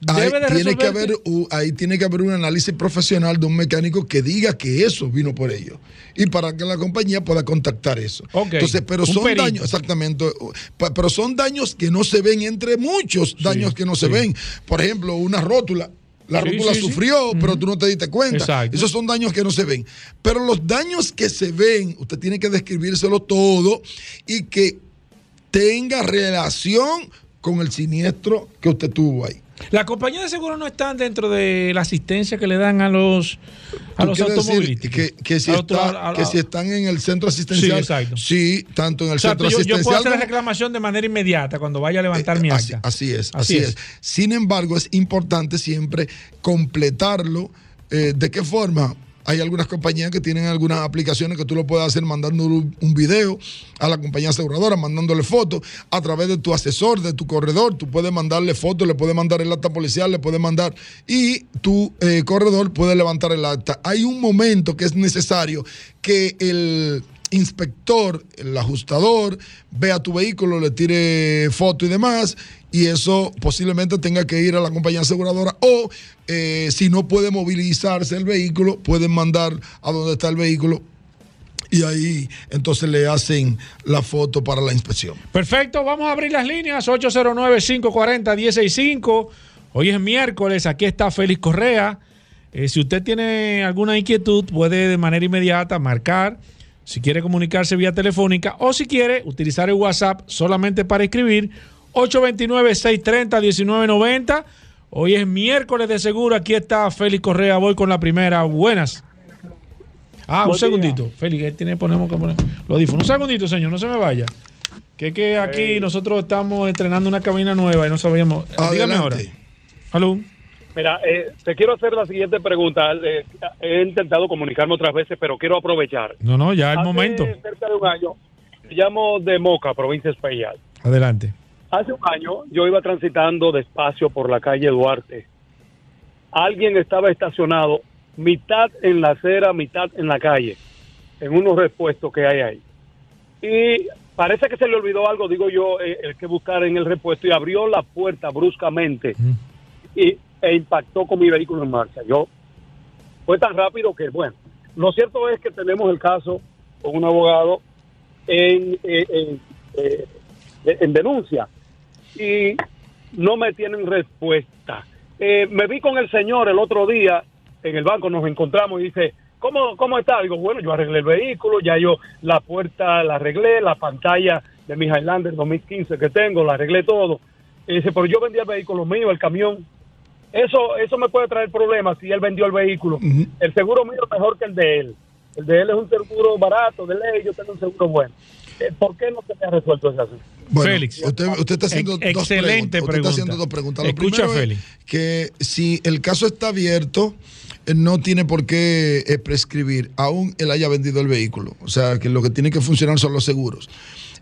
Speaker 3: debe de
Speaker 7: tiene que haber ahí tiene que haber un análisis profesional de un mecánico que diga que eso vino por ello y para que la compañía pueda contactar eso. Entonces, pero son daños exactamente, pero son daños que no se ven entre muchos daños que no se ven. Por ejemplo, una rótula la rótula sufrió, pero tú no te diste cuenta. Esos son daños que no se ven. Pero los daños que se ven, usted tiene que describírselo todo y que tenga relación con el siniestro que usted tuvo ahí.
Speaker 3: La compañía de seguros no están dentro de la asistencia que le dan a los a los automovilistas.
Speaker 7: Que, que, si que, si están en el centro asistencial. Sí, tanto en el centro asistencial.
Speaker 3: Yo puedo hacer la reclamación de manera inmediata cuando vaya a levantar mi
Speaker 7: acta. Así, es, así, es. Sin embargo, es importante siempre completarlo. Eh, ¿De qué forma? Hay algunas compañías que tienen algunas aplicaciones que tú lo puedes hacer mandando un video a la compañía aseguradora, mandándole fotos a través de tu asesor, de tu corredor. Tú puedes mandarle fotos, le puedes mandar el acta policial, le puedes mandar y tu eh, corredor puede levantar el acta. Hay un momento que es necesario que el inspector, el ajustador, vea tu vehículo, le tire foto y demás, y eso posiblemente tenga que ir a la compañía aseguradora o eh, si no puede movilizarse el vehículo, pueden mandar a donde está el vehículo y ahí entonces le hacen la foto para la inspección.
Speaker 3: Perfecto, vamos a abrir las líneas 809-540-165. Hoy es miércoles, aquí está Félix Correa. Eh, si usted tiene alguna inquietud, puede de manera inmediata marcar si quiere comunicarse vía telefónica o si quiere utilizar el WhatsApp solamente para escribir 829-630-1990. Hoy es miércoles de seguro. Aquí está Félix Correa. Voy con la primera. Buenas. Ah, un segundito. Félix, tiene, ponemos que poner lo Un segundito, señor, no se me vaya. Que que aquí nosotros estamos entrenando una cabina nueva y no sabíamos. Dígame ahora. Aló.
Speaker 8: Mira, eh, te quiero hacer la siguiente pregunta. Eh, he intentado comunicarme otras veces, pero quiero aprovechar.
Speaker 3: No, no, ya el momento.
Speaker 8: cerca de un año, llamo de Moca, provincia Espaillat.
Speaker 3: Adelante.
Speaker 8: Hace un año yo iba transitando despacio por la calle Duarte. Alguien estaba estacionado mitad en la acera, mitad en la calle, en unos repuestos que hay ahí. Y parece que se le olvidó algo, digo yo, eh, el que buscar en el repuesto y abrió la puerta bruscamente. Y e impactó con mi vehículo en marcha. Yo fue tan rápido que, bueno, lo cierto es que tenemos el caso con un abogado en, en, eh, denuncia y no me tienen respuesta. Eh, me vi con el señor el otro día en el banco, nos encontramos y dice, ¿cómo, cómo está? Digo, bueno, yo arreglé el vehículo, ya yo la puerta la arreglé, la pantalla de mi Highlander 2015 que tengo, la arreglé todo. Y dice, pero yo vendí el vehículo mío, el camión, eso, eso me puede traer problemas si él vendió el vehículo. El seguro mío es mejor que el de él. El de él es un seguro barato, de ley, yo tengo un seguro bueno. Eh, ¿Por qué no se me ha resuelto ese asunto?
Speaker 7: Félix, usted, está haciendo dos
Speaker 3: excelente
Speaker 7: preguntas. Usted está haciendo dos preguntas.
Speaker 3: Lo Escucha,
Speaker 7: Félix. que si el caso está abierto, eh, no tiene por qué eh, prescribir, aún él haya vendido el vehículo. O sea, que lo que tiene que funcionar son los seguros.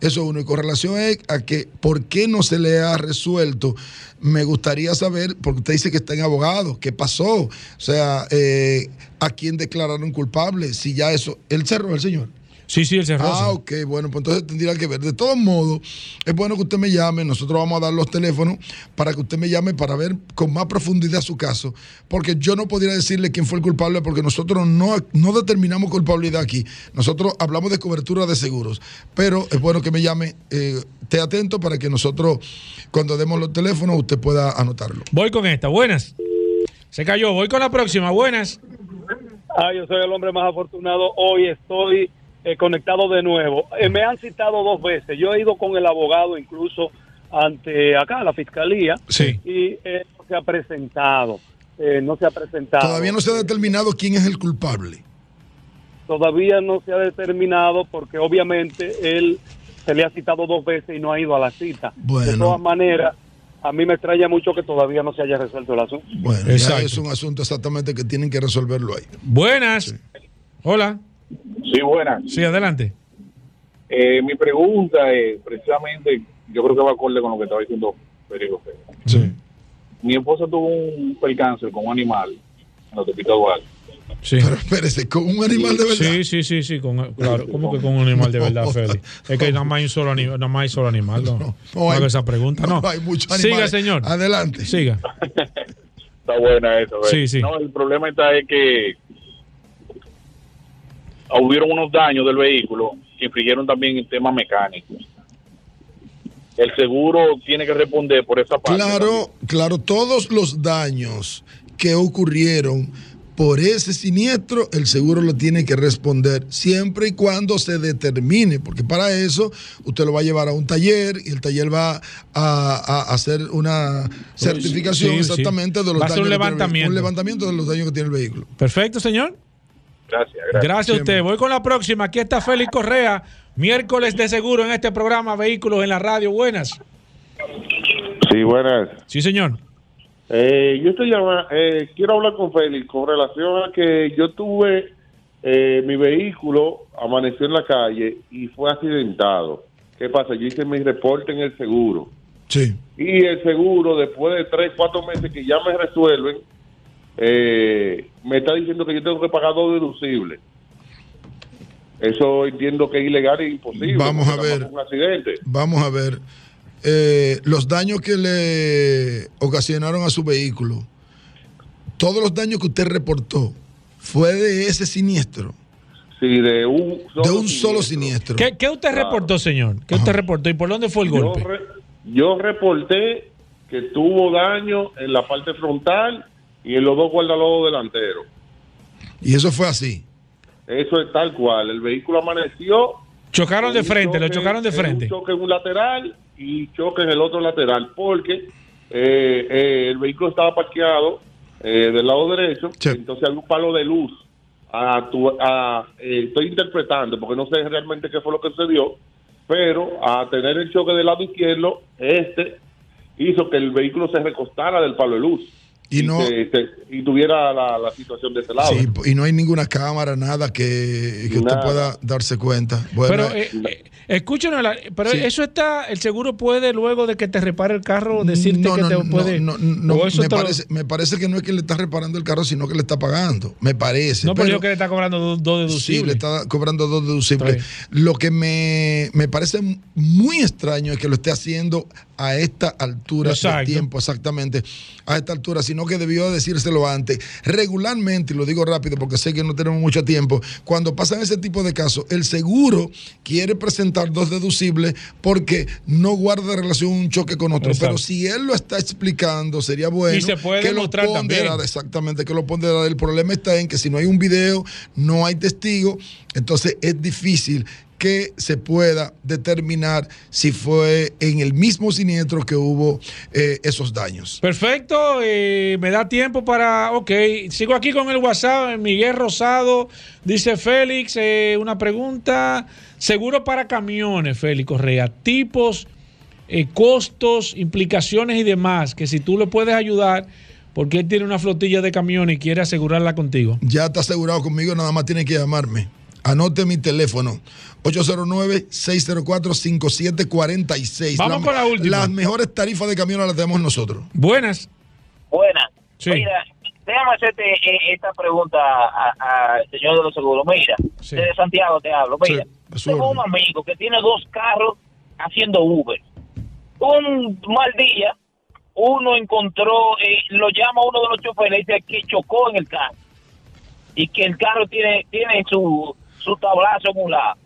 Speaker 7: Eso es uno. Y con relación a que por qué no se le ha resuelto, me gustaría saber, porque usted dice que está en abogado, ¿qué pasó? O sea, eh, ¿a quién declararon culpable? Si ya eso, él cerró el señor.
Speaker 3: Sí, sí, el cerró.
Speaker 7: Ah, ok, bueno, pues entonces tendría que ver. De todos modos, es bueno que usted me llame, nosotros vamos a dar los teléfonos para que usted me llame para ver con más profundidad su caso, porque yo no podría decirle quién fue el culpable porque nosotros no, no determinamos culpabilidad aquí. Nosotros hablamos de cobertura de seguros, pero es bueno que me llame, eh, esté atento para que nosotros, cuando demos los teléfonos, usted pueda anotarlo.
Speaker 3: Voy con esta, buenas. Se cayó, voy con la próxima, buenas.
Speaker 8: Ah, yo soy el hombre más afortunado. Hoy estoy eh, conectado de nuevo. Eh, me han citado dos veces. Yo he ido con el abogado incluso ante acá, la fiscalía,
Speaker 3: sí.
Speaker 8: y eh, no se ha presentado. no se ha presentado.
Speaker 7: Todavía no se ha determinado quién es el culpable.
Speaker 8: Todavía no se ha determinado porque obviamente él se le ha citado dos veces y no ha ido a la cita. De todas maneras, a mí me extraña mucho que todavía no se haya resuelto el asunto.
Speaker 7: Bueno, es un asunto exactamente que tienen que resolverlo ahí.
Speaker 3: Buenas. Hola.
Speaker 9: Sí, buena.
Speaker 3: Sí, adelante.
Speaker 9: Eh, mi pregunta es, precisamente, yo creo que va acorde con lo que estaba diciendo Federico
Speaker 7: Sí.
Speaker 9: Mi esposa tuvo un percance con un animal en los hospital
Speaker 3: Sí.
Speaker 7: Pero espérese, ¿con un animal de verdad?
Speaker 3: Sí, sí, sí, sí, con, claro. ¿Cómo que con un animal de verdad, Félix? Es que nada más hay un solo animal, nada más hay solo animal, no. No, no hay, esa pregunta, no.
Speaker 7: hay muchos
Speaker 3: animales. Siga, señor.
Speaker 7: Adelante.
Speaker 3: Siga.
Speaker 9: está buena eso,
Speaker 3: Sí, sí.
Speaker 9: No, el problema está es que hubieron unos daños del vehículo que infringieron también el tema mecánico. El seguro tiene que responder por esa parte.
Speaker 7: Claro, claro, todos los daños que ocurrieron por ese siniestro, el seguro lo tiene que responder siempre y cuando se determine, porque para eso usted lo va a llevar a un taller y el taller va a, hacer una certificación exactamente de los daños.
Speaker 3: un levantamiento.
Speaker 7: un levantamiento de los daños que tiene el vehículo.
Speaker 3: Perfecto, señor.
Speaker 9: Gracias, gracias.
Speaker 3: Gracias a usted. Voy con la próxima. Aquí está Félix Correa, miércoles de seguro en este programa Vehículos en la Radio. Buenas.
Speaker 10: Sí, buenas.
Speaker 3: Sí, señor.
Speaker 10: Eh, yo estoy llamando, eh, quiero hablar con Félix con relación a que yo tuve eh, mi vehículo, amaneció en la calle y fue accidentado. ¿Qué pasa? Yo hice mi reporte en el seguro.
Speaker 7: Sí.
Speaker 10: Y el seguro, después de tres, cuatro meses que ya me resuelven, eh, me está diciendo que yo tengo que pagar dos deducibles. Eso entiendo que es ilegal e imposible.
Speaker 7: Vamos a ver.
Speaker 10: Un accidente.
Speaker 7: Vamos a ver. Eh, los daños que le ocasionaron a su vehículo, todos los daños que usted reportó, ¿fue de ese siniestro?
Speaker 10: Sí, de un
Speaker 7: solo de un siniestro. Solo siniestro.
Speaker 3: ¿Qué, usted reportó, señor? ¿Qué usted reportó y por dónde fue el golpe?
Speaker 10: yo reporté que tuvo daño en la parte frontal y en los dos guardalodos delanteros.
Speaker 7: ¿Y eso fue así?
Speaker 10: Eso es tal cual. El vehículo amaneció.
Speaker 3: Chocaron de frente, lo chocaron de frente.
Speaker 10: Un choque en un lateral y choque en el otro lateral, porque eh, eh, el vehículo estaba parqueado eh, del lado derecho, entonces hay un palo de luz. A a, estoy interpretando, porque no sé realmente qué fue lo que sucedió, pero a tener el choque del lado izquierdo, este hizo que el vehículo se recostara del palo de luz y, no y tuviera la, situación de ese lado. Sí,
Speaker 7: y no hay ninguna cámara, nada que, que usted pueda darse cuenta.
Speaker 3: pero eh, eh, escúchenos, pero eso está, el seguro puede luego de que te repare el carro decirte que te puede.
Speaker 7: No, no, me, parece, me parece que no es que le está reparando el carro, sino que le está pagando. Me parece.
Speaker 3: No, pero, yo que le está cobrando dos, deducibles. Sí,
Speaker 7: le está cobrando dos deducibles. Lo que me, me parece muy extraño es que lo esté haciendo a esta altura de tiempo, exactamente, a esta altura, sino que debió decírselo antes. Regularmente, y lo digo rápido porque sé que no tenemos mucho tiempo, cuando pasan ese tipo de casos, el seguro quiere presentar dos deducibles porque no guarda relación un choque con otro. Pero si él lo está explicando, sería bueno
Speaker 3: que lo ponderara,
Speaker 7: exactamente, que lo ponderara. El problema está en que si no hay un video, no hay testigo, entonces es difícil que se pueda determinar si fue en el mismo siniestro que hubo eh, esos daños.
Speaker 3: Perfecto, eh, me da tiempo para, ok, sigo aquí con el WhatsApp, Miguel Rosado, dice Félix, eh, una pregunta, seguro para camiones, Félix Correa, tipos, costos, implicaciones y demás, que si tú le puedes ayudar porque él tiene una flotilla de camiones y quiere asegurarla contigo.
Speaker 7: Ya está asegurado conmigo, nada más tiene que llamarme. Anote mi teléfono. 809-604-5746.
Speaker 3: Vamos con la última.
Speaker 7: Las mejores tarifas de camiones las tenemos nosotros.
Speaker 3: Buenas.
Speaker 11: Buenas. Mira, déjame hacerte eh, esta pregunta al señor de los seguros. Mira, desde Santiago te hablo. Mira, tengo un amigo que tiene dos carros haciendo Uber. Un mal día, uno encontró, eh, lo llama uno de los choferes y dice que chocó en el carro y que el carro tiene tiene su, su tablazo en un lado.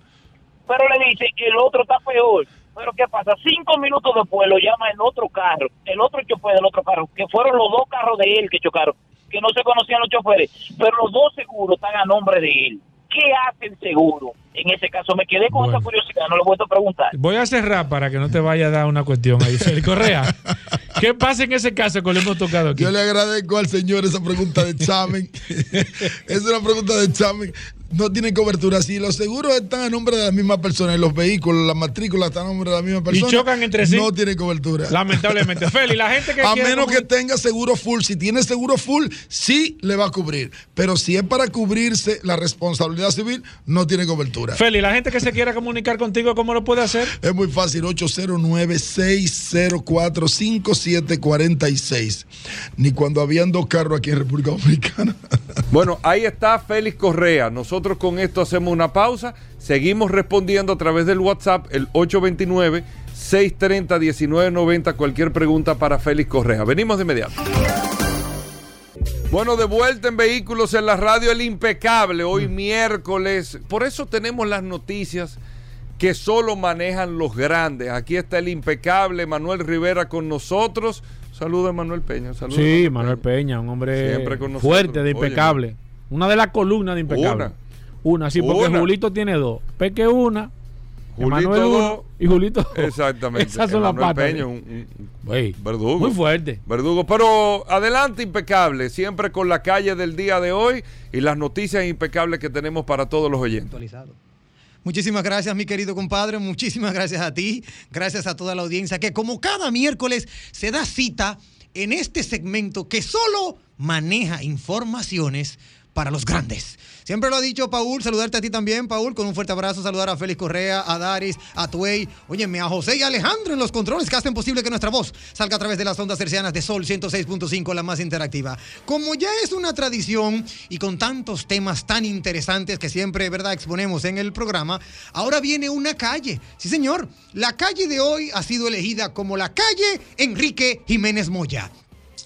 Speaker 11: Pero le dice que el otro está peor. Pero ¿qué pasa? Cinco minutos después lo llama el otro carro, el otro chofer del otro carro, que fueron los dos carros de él que chocaron, que no se conocían los choferes, pero los dos seguros están a nombre de él. ¿Qué hace el seguro? En ese caso me quedé con esa curiosidad, no lo voy a preguntar.
Speaker 3: Voy a cerrar para que no te vaya a dar una cuestión ahí, Félix Correa. ¿Qué pasa en ese caso que le hemos tocado aquí?
Speaker 7: Yo le agradezco al señor esa pregunta de examen. es una pregunta de examen no tienen cobertura. Si los seguros están a nombre de la misma persona y los vehículos, las matrículas están a nombre de la misma persona.
Speaker 3: Y chocan entre sí.
Speaker 7: No tiene cobertura.
Speaker 3: Lamentablemente. Feli, la gente que.
Speaker 7: A menos que tenga seguro full. Si tiene seguro full, sí le va a cubrir. Pero si es para cubrirse la responsabilidad civil, no tiene cobertura.
Speaker 3: Feli, la gente que se quiera comunicar contigo, ¿cómo lo puede hacer?
Speaker 7: Es muy fácil. 809-604-5746. Ni cuando habían dos carros aquí en República Dominicana.
Speaker 2: bueno, ahí está Félix Correa. Nosotros nosotros con esto hacemos una pausa. Seguimos respondiendo a través del WhatsApp, el 829-630-1990. Cualquier pregunta para Félix Correa. Venimos de inmediato. Bueno, de vuelta en Vehículos en la Radio El Impecable, hoy mm. miércoles. Por eso tenemos las noticias que solo manejan los grandes. Aquí está el impecable Manuel Rivera con nosotros. Saludos, Manuel Peña.
Speaker 3: Sí, Manuel Peña. un hombre fuerte, de impecable. una de las columnas de impecable. Una, sí, porque Julito tiene dos. Peque una. Julito dos. Y Julito
Speaker 2: Exactamente.
Speaker 3: Esas son las patas.
Speaker 2: verdugo.
Speaker 3: Muy fuerte.
Speaker 2: Verdugo. Pero adelante, impecable. Siempre con la calle del día de hoy y las noticias impecables que tenemos para todos los oyentes.
Speaker 12: Muchísimas gracias, mi querido compadre. Muchísimas gracias a ti. Gracias a toda la audiencia que, como cada miércoles, se da cita en este segmento que solo maneja informaciones para los grandes. Siempre lo ha dicho Paul, saludarte a ti también, Paul, con un fuerte abrazo, saludar a Félix Correa, a Daris, a Tuey, óyeme, a José y a Alejandro en los controles que hacen posible que nuestra voz salga a través de las ondas cercianas de Sol 106.5, la más interactiva. Como ya es una tradición y con tantos temas tan interesantes que siempre, ¿verdad?, exponemos en el programa, ahora viene una calle. Sí, señor, la calle de hoy ha sido elegida como la calle Enrique Jiménez Moya.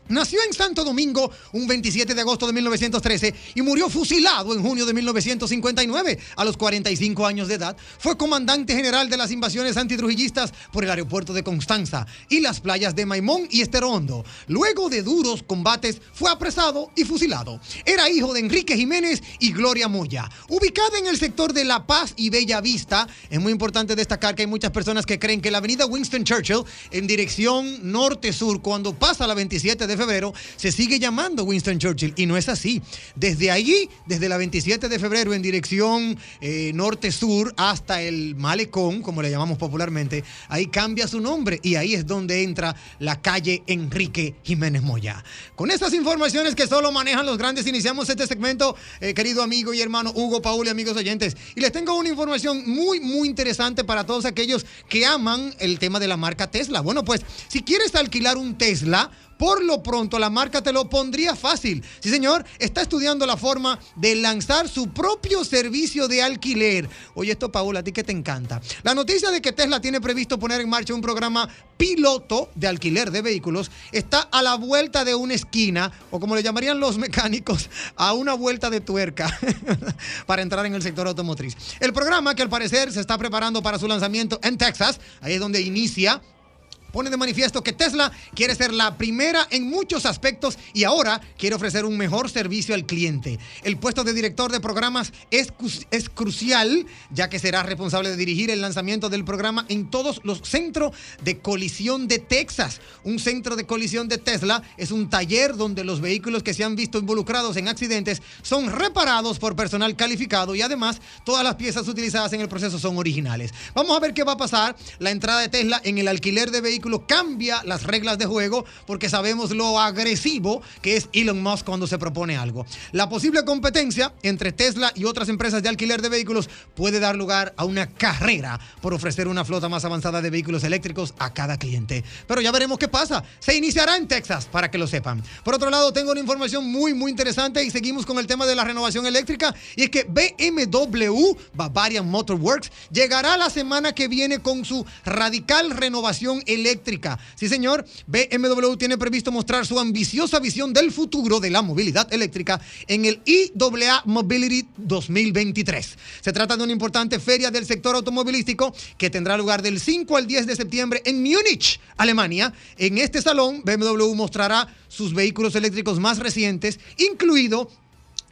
Speaker 12: Nació en Santo Domingo un 27 de agosto de 1913 y murió fusilado en junio de 1959 a los 45 años de edad. Fue comandante general de las invasiones antitrujillistas por el aeropuerto de Constanza y las playas de Maimón y Esterondo. Luego de duros combates fue apresado y fusilado. Era hijo de Enrique Jiménez y Gloria Moya. Ubicada en el sector de La Paz y Bella Vista, es muy importante destacar que hay muchas personas que creen que la avenida Winston Churchill en dirección norte-sur cuando pasa la 27 de febrero se sigue llamando Winston Churchill y no es así. Desde allí, desde la 27 de febrero en dirección eh, norte-sur hasta el malecón, como le llamamos popularmente, ahí cambia su nombre y ahí es donde entra la calle Enrique Jiménez Moya. Con estas informaciones que solo manejan los grandes, iniciamos este segmento, eh, querido amigo y hermano Hugo Paul y amigos oyentes. Y les tengo una información muy, muy interesante para todos aquellos que aman el tema de la marca Tesla. Bueno, pues si quieres alquilar un Tesla, por lo pronto, la marca te lo pondría fácil. Sí, señor, está estudiando la forma de lanzar su propio servicio de alquiler. Oye, esto, Paula, a ti que te encanta. La noticia de que Tesla tiene previsto poner en marcha un programa piloto de alquiler de vehículos está a la vuelta de una esquina, o como le llamarían los mecánicos, a una vuelta de tuerca para entrar en el sector automotriz. El programa, que al parecer se está preparando para su lanzamiento en Texas, ahí es donde inicia pone de manifiesto que Tesla quiere ser la primera en muchos aspectos y ahora quiere ofrecer un mejor servicio al cliente. El puesto de director de programas es, es crucial, ya que será responsable de dirigir el lanzamiento del programa en todos los centros de colisión de Texas. Un centro de colisión de Tesla es un taller donde los vehículos que se han visto involucrados en accidentes son reparados por personal calificado y además todas las piezas utilizadas en el proceso son originales. Vamos a ver qué va a pasar. La entrada de Tesla en el alquiler de vehículos cambia las reglas de juego porque sabemos lo agresivo que es Elon Musk cuando se propone algo. La posible competencia entre Tesla y otras empresas de alquiler de vehículos puede dar lugar a una carrera por ofrecer una flota más avanzada de vehículos eléctricos a cada cliente. Pero ya veremos qué pasa. Se iniciará en Texas, para que lo sepan. Por otro lado, tengo una información muy, muy interesante y seguimos con el tema de la renovación eléctrica. Y es que BMW, Bavarian Motorworks, llegará la semana que viene con su radical renovación eléctrica. Sí, señor, BMW tiene previsto mostrar su ambiciosa visión del futuro de la movilidad eléctrica en el IAA Mobility 2023. Se trata de una importante feria del sector automovilístico que tendrá lugar del 5 al 10 de septiembre en Múnich, Alemania. En este salón, BMW mostrará sus vehículos eléctricos más recientes, incluido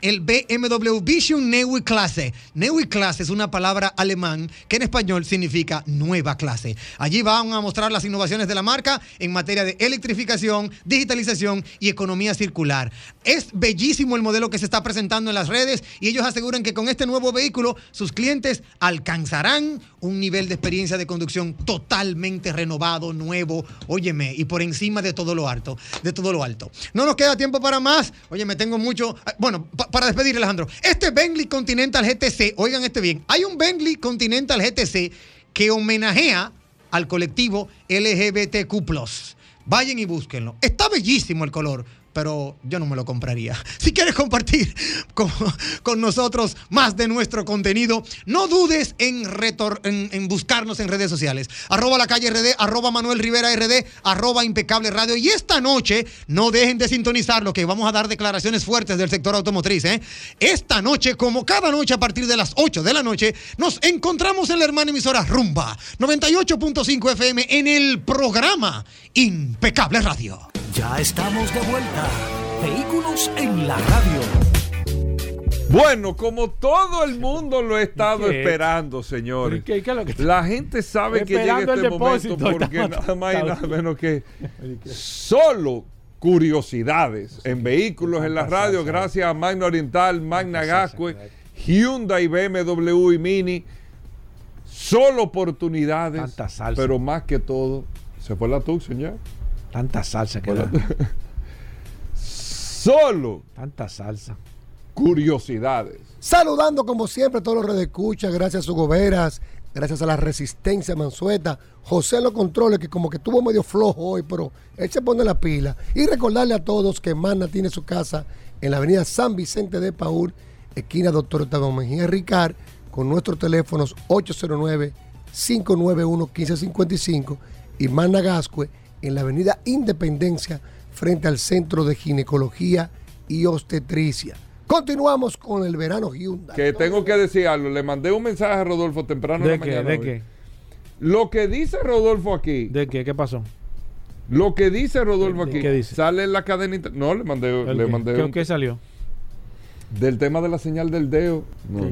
Speaker 12: el BMW Vision Neue Clase. Neue Clase es una palabra alemán que en español significa nueva clase. Allí van a mostrar las innovaciones de la marca en materia de electrificación, digitalización y economía circular. Es bellísimo el modelo que se está presentando en las redes y ellos aseguran que con este nuevo vehículo sus clientes alcanzarán un nivel de experiencia de conducción totalmente renovado, nuevo, óyeme, y por encima de todo lo alto, de todo lo alto. No nos queda tiempo para más. Óyeme, tengo mucho, bueno, para despedir, Alejandro. Este Bentley Continental GTC, oigan este bien, hay un Bentley Continental GTC que homenajea al colectivo LGBTQ. Vayan y búsquenlo. Está bellísimo el color pero yo no me lo compraría. Si quieres compartir con, nosotros más de nuestro contenido, no dudes en, buscarnos en redes sociales. Arroba la calle RD, arroba Manuel Rivera RD, arroba impecable radio. Y esta noche, no dejen de sintonizar lo que vamos a dar declaraciones fuertes del sector automotriz. ¿eh? Esta noche, como cada noche a partir de las 8 de la noche, nos encontramos en la hermana emisora Rumba 98.5 FM en el programa Impecable Radio.
Speaker 1: Ya estamos de vuelta. Vehículos en la radio.
Speaker 2: Bueno, como todo el mundo lo ha estado esperando, señores. La gente sabe que llega este momento porque nada más y nada menos que solo curiosidades en vehículos en la radio, gracias a Magna Oriental, Magna Gascue, Hyundai, BMW y Mini. Solo oportunidades, pero más que todo, se fue la TUC, señor.
Speaker 3: Tanta salsa que da.
Speaker 2: Solo.
Speaker 3: Tanta salsa.
Speaker 2: Curiosidades.
Speaker 13: Saludando como siempre a todos los redes escucha, gracias a su goberas, gracias a la resistencia Mansueta, José lo controles que como que tuvo medio flojo hoy, pero él se pone la pila. Y recordarle a todos que Mana tiene su casa en la avenida San Vicente de Paul, esquina Doctor Octavio Mejía Ricard, con nuestros teléfonos 809-591-1555 y Mana Gascue en la avenida Independencia frente al Centro de Ginecología y Obstetricia. Continuamos con el verano Hyundai.
Speaker 2: Que tengo que decir algo. Le mandé un mensaje a Rodolfo temprano
Speaker 3: ¿De
Speaker 2: en
Speaker 3: la qué, ¿De qué?
Speaker 2: Lo que dice Rodolfo aquí.
Speaker 3: ¿De qué? ¿Qué pasó?
Speaker 2: Lo que dice Rodolfo aquí.
Speaker 3: ¿Qué dice?
Speaker 2: Sale en la cadena. No, le mandé. Le mandé
Speaker 3: ¿Qué, salió?
Speaker 2: Del tema de la señal del dedo.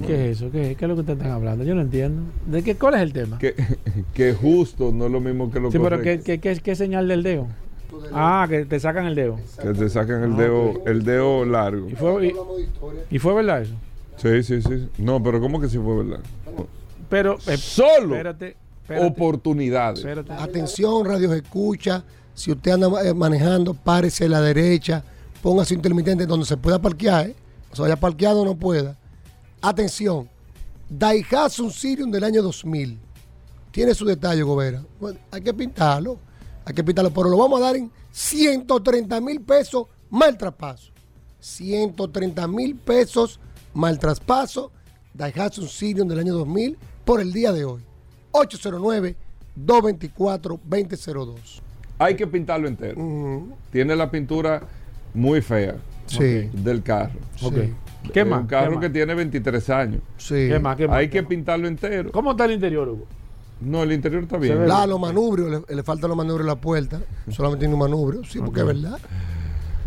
Speaker 3: ¿Qué, es eso? ¿Qué, es lo que ustedes están hablando? Yo no entiendo. ¿De qué, ¿Cuál es el tema?
Speaker 2: Que, que justo no es lo mismo que lo
Speaker 3: Sí, pero ¿qué, qué, qué, señal del dedo? Ah, que te sacan el dedo.
Speaker 2: Que te sacan el ah, dedo, el dedo largo.
Speaker 3: ¿Y fue, y, fue verdad eso?
Speaker 2: Sí, sí, sí. No, pero ¿cómo que sí fue verdad?
Speaker 3: Pero
Speaker 2: eh, solo oportunidades.
Speaker 13: Atención, radio escucha. Si usted anda eh, manejando, párese a la derecha, ponga su intermitente donde se pueda parquear. ¿eh? O sea, haya parqueado no pueda. Atención, Daihatsu Sirium del año 2000. Tiene su detalle, Gobera. hay que pintarlo. Hay que pintarlo, pero lo vamos a dar en 130 mil pesos mal traspaso. 130 mil pesos mal traspaso. Daihatsu Sirium del año 2000 por el día de hoy. 809-224-2002.
Speaker 2: Hay que pintarlo entero. Tiene la pintura muy fea del carro.
Speaker 3: ¿Qué más?
Speaker 2: Un carro que tiene 23 años.
Speaker 3: Sí.
Speaker 2: Hay que pintarlo entero.
Speaker 3: ¿Cómo está el interior, Hugo?
Speaker 2: No, el interior está bien.
Speaker 13: La, los manubrios, le, le faltan los manubrios a la puerta. Solamente tiene un manubrio. Sí, porque es verdad.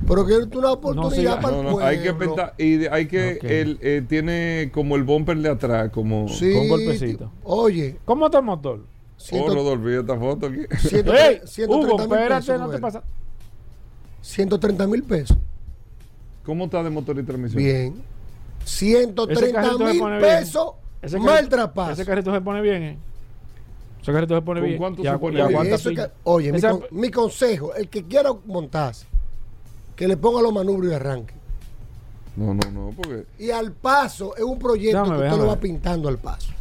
Speaker 13: Pero que es una oportunidad para el pueblo.
Speaker 2: Hay que pensar, y hay que, él eh, tiene como el bumper de atrás, como
Speaker 13: sí,
Speaker 3: con golpecito.
Speaker 13: Oye.
Speaker 3: ¿Cómo está el motor?
Speaker 2: Ciento, oh, Rodolfo, esta foto aquí.
Speaker 13: Ciento, hey, 130 Hugo, espérate, pesos, no te pasa. 130 mil pesos.
Speaker 2: ¿Cómo está de motor y transmisión?
Speaker 13: Bien. 130 mil pesos ese mal traspaso.
Speaker 3: Ese carrito se pone bien, ¿eh? Ese carrito se pone
Speaker 2: ¿Con
Speaker 3: bien.
Speaker 2: ¿Cuánto se pone bien?
Speaker 13: Que, oye, mi, con, mi, consejo, el que quiera montarse, que le ponga los manubrios y arranque.
Speaker 2: No, no, no, porque...
Speaker 13: Y al paso, es un proyecto que usted lo va pintando al paso.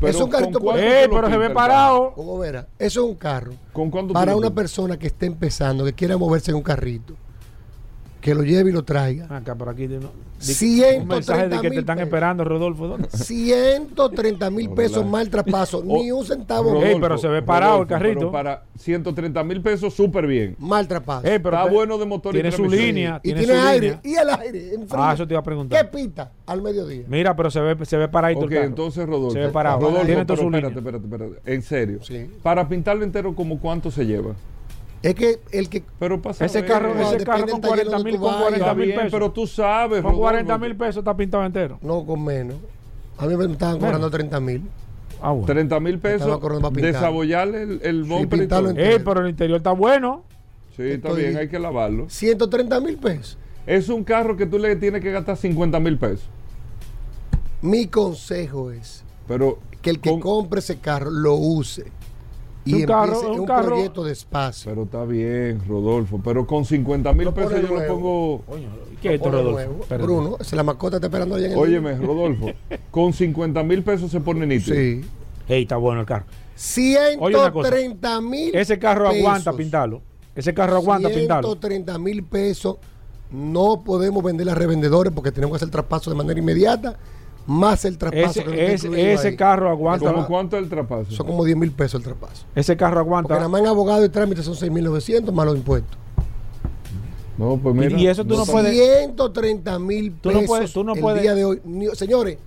Speaker 3: Pero es un carrito eh, pero se ve parado.
Speaker 13: Como verá, eso es un carro.
Speaker 2: ¿Con
Speaker 13: para una persona que esté empezando, que quiera moverse en un carrito que lo lleve y lo traiga.
Speaker 3: Acá por aquí no,
Speaker 13: 130
Speaker 3: de que te están esperando, Rodolfo.
Speaker 13: 130 mil pesos mal traspaso, ni un centavo.
Speaker 3: Rodolfo, pero se ve parado el carrito.
Speaker 2: para 130 mil pesos, súper bien.
Speaker 13: Mal traspaso.
Speaker 2: Está bueno de motor
Speaker 3: tiene y su línea.
Speaker 13: Y
Speaker 3: tiene,
Speaker 13: aire. Y el aire.
Speaker 3: ah, eso te iba a preguntar.
Speaker 13: ¿Qué pita al mediodía?
Speaker 3: Mira, pero se ve, se ve parado.
Speaker 2: Ok, entonces Rodolfo.
Speaker 3: Se ve parado.
Speaker 2: Rodolfo, tiene pero, espérate, espérate, espérate. En serio. Sí. Para pintarlo entero, ¿como cuánto se lleva?
Speaker 13: Es que el que.
Speaker 2: Pero pasa
Speaker 3: ese carro, ese carro con 40 mil con 40 mil pesos.
Speaker 2: Pero tú sabes,
Speaker 3: Con 40 mil pesos está pintado entero.
Speaker 13: No, con menos. A mí me estaban cobrando 30 mil.
Speaker 2: Ah, bueno. 30 mil pesos. Desabollarle el, el bumper.
Speaker 3: Sí, eh, pero el interior está bueno.
Speaker 2: Sí, está bien, hay que lavarlo.
Speaker 13: 130 mil pesos.
Speaker 2: Es un carro que tú le tienes que gastar 50 mil pesos.
Speaker 13: Mi consejo es
Speaker 2: pero
Speaker 13: que el que compre ese carro lo use y un, carro, un, proyecto de espacio.
Speaker 2: Pero está bien, Rodolfo. Pero con 50 mil pesos yo lo pongo.
Speaker 3: ¿Qué es esto, Rodolfo?
Speaker 13: Bruno, si la mascota está esperando allá en
Speaker 2: el Óyeme, Rodolfo. con 50 mil pesos se pone nítido.
Speaker 13: Sí.
Speaker 3: Hey, está bueno el carro.
Speaker 13: 130 mil.
Speaker 3: Ese carro aguanta pintarlo. Ese carro aguanta pintarlo.
Speaker 13: 130 mil pesos. No podemos vender a revendedores porque tenemos que hacer el traspaso de manera inmediata más el traspaso.
Speaker 3: Ese, ese carro aguanta.
Speaker 2: ¿Cómo cuánto es el traspaso?
Speaker 13: Son como 10 mil pesos el traspaso.
Speaker 3: Ese carro aguanta.
Speaker 13: Porque nada más en abogado y trámite son 6.900 más los impuestos.
Speaker 2: No, pues mira.
Speaker 3: Y eso tú no puedes.
Speaker 13: 130 mil pesos.
Speaker 3: Tú no puedes. Tú no
Speaker 13: el día de hoy. señores,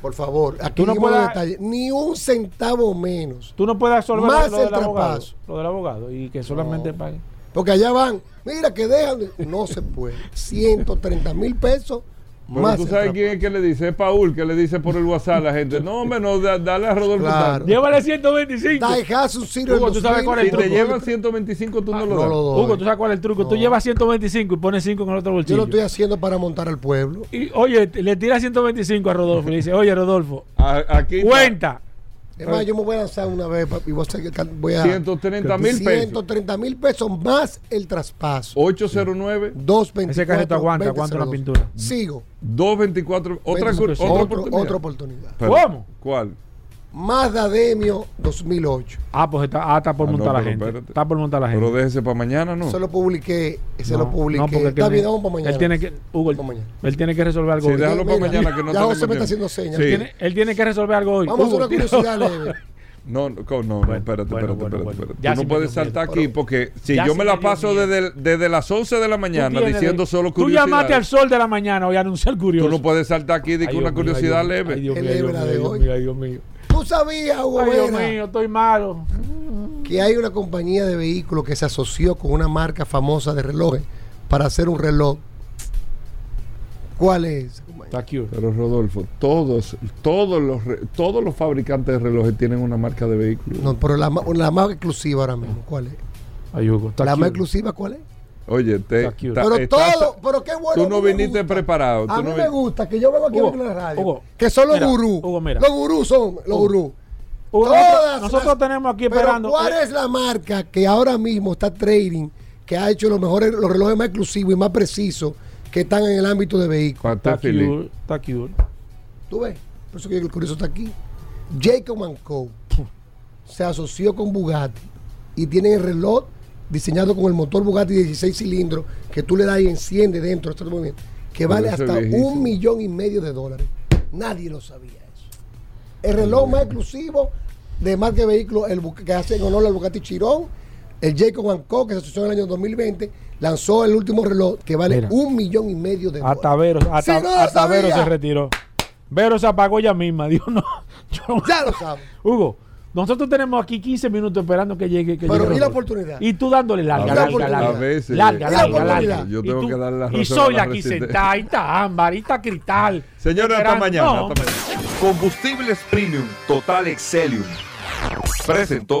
Speaker 13: por favor, aquí no puedes, detalle. Ni un centavo menos.
Speaker 3: Tú no puedes absorber más lo, el del abogado, lo del abogado y que solamente pague.
Speaker 13: Porque allá van, mira que dejan. No se puede. 130 mil pesos
Speaker 2: pero tú sabes quién es que le dice, es Paul que le dice por el WhatsApp a la gente, no, hombre, no, dale a Rodolfo. Claro.
Speaker 3: Llévale 125.
Speaker 13: Hugo,
Speaker 3: tú sabes cuál es el truco.
Speaker 2: Si te llevan 125, tú no, lo das.
Speaker 3: Hugo, tú sabes cuál es el truco. Tú llevas 125 y pones 5 en el otro bolsillo.
Speaker 13: Yo lo estoy haciendo para montar al pueblo.
Speaker 3: Y oye, le tira 125 a Rodolfo y le dice, oye, Rodolfo,
Speaker 2: aquí
Speaker 3: cuenta.
Speaker 13: Es más, yo me voy a lanzar una vez y voy a, voy
Speaker 2: a 130 mil pesos.
Speaker 13: 130 mil pesos más el traspaso.
Speaker 2: 809
Speaker 13: 224
Speaker 3: Ese carrito aguanta, aguanta la pintura.
Speaker 13: Sigo.
Speaker 2: 224 otra, otra, oportunidad.
Speaker 13: otra oportunidad.
Speaker 3: ¿Cómo?
Speaker 2: ¿Cuál?
Speaker 13: Mazda Demio 2008.
Speaker 3: Ah, pues está, ah, está por ah, montar la gente. Está por montar la gente.
Speaker 2: Pero déjese para mañana, ¿no?
Speaker 13: Se lo publiqué. Se lo publiqué. No, porque está bien, vamos para mañana.
Speaker 3: Él tiene que, Hugo, él, él tiene que resolver algo
Speaker 2: sí, hoy. déjalo para mañana que no
Speaker 13: Ya José me está haciendo señas.
Speaker 3: Sí. Él, tiene, él, tiene, que resolver algo hoy.
Speaker 13: Vamos Hugo, a hacer una curiosidad leve.
Speaker 2: No, no, no, no, espérate, espérate, espérate, espérate. Tú no puedes saltar aquí porque si yo me la paso desde, desde las 11 de la mañana diciendo solo curiosidad.
Speaker 3: Tú llamaste al sol de la mañana hoy a anunciar curioso.
Speaker 2: Tú no puedes saltar aquí de una curiosidad leve.
Speaker 13: Ay, Dios mío, Dios mío. Tú sabías, Hugo
Speaker 3: Ay, Dios mío, estoy malo.
Speaker 13: Que hay una compañía de vehículos que se asoció con una marca famosa de relojes para hacer un reloj. ¿Cuál es?
Speaker 2: Pero Rodolfo, todos, todos los todos los fabricantes de relojes tienen una marca de vehículos.
Speaker 13: No, pero la, la más exclusiva ahora mismo, ¿cuál es?
Speaker 3: Ayugo,
Speaker 13: la más exclusiva, ¿cuál es?
Speaker 2: Oye, te,
Speaker 13: pero todo, pero qué bueno.
Speaker 2: Tú no viniste preparado.
Speaker 13: A
Speaker 2: mí
Speaker 13: me gusta que yo vengo aquí en la radio. que son los gurús. Los gurús son los gurús.
Speaker 3: nosotros tenemos aquí esperando.
Speaker 13: ¿Cuál es la marca que ahora mismo está trading, que ha hecho los mejores, los relojes más exclusivos y más precisos que están en el ámbito de vehículos.
Speaker 3: Está aquí.
Speaker 13: ¿Tú ves? Por eso que el curioso está aquí. Jacob Co. se asoció con Bugatti y tienen el reloj diseñado con el motor Bugatti 16 cilindros que tú le das y enciende dentro de este movimiento, que vale hasta un millón y medio de dólares. Nadie lo sabía eso. El reloj más exclusivo de marca de vehículos, el que hace en honor al Bugatti Chirón, el Jacob Co. que se asoció en el año 2020 lanzó el último reloj que vale un millón y medio de dólares.
Speaker 3: Hasta Vero, hasta, Vero se retiró. Vero se apagó ella misma. Dijo, no.
Speaker 13: ya lo sabe.
Speaker 3: Hugo, Nosotros tenemos aquí 15 minutos esperando que llegue. Que
Speaker 13: Pero y la oportunidad.
Speaker 3: Y tú dándole larga, larga, larga. A veces, larga, larga, larga. Yo tengo que darle la razón. Y soy la aquí sentada, ahí está ámbar, ahí está cristal.
Speaker 2: Señores, hasta mañana. Combustibles Premium Total Excelium. Presentó.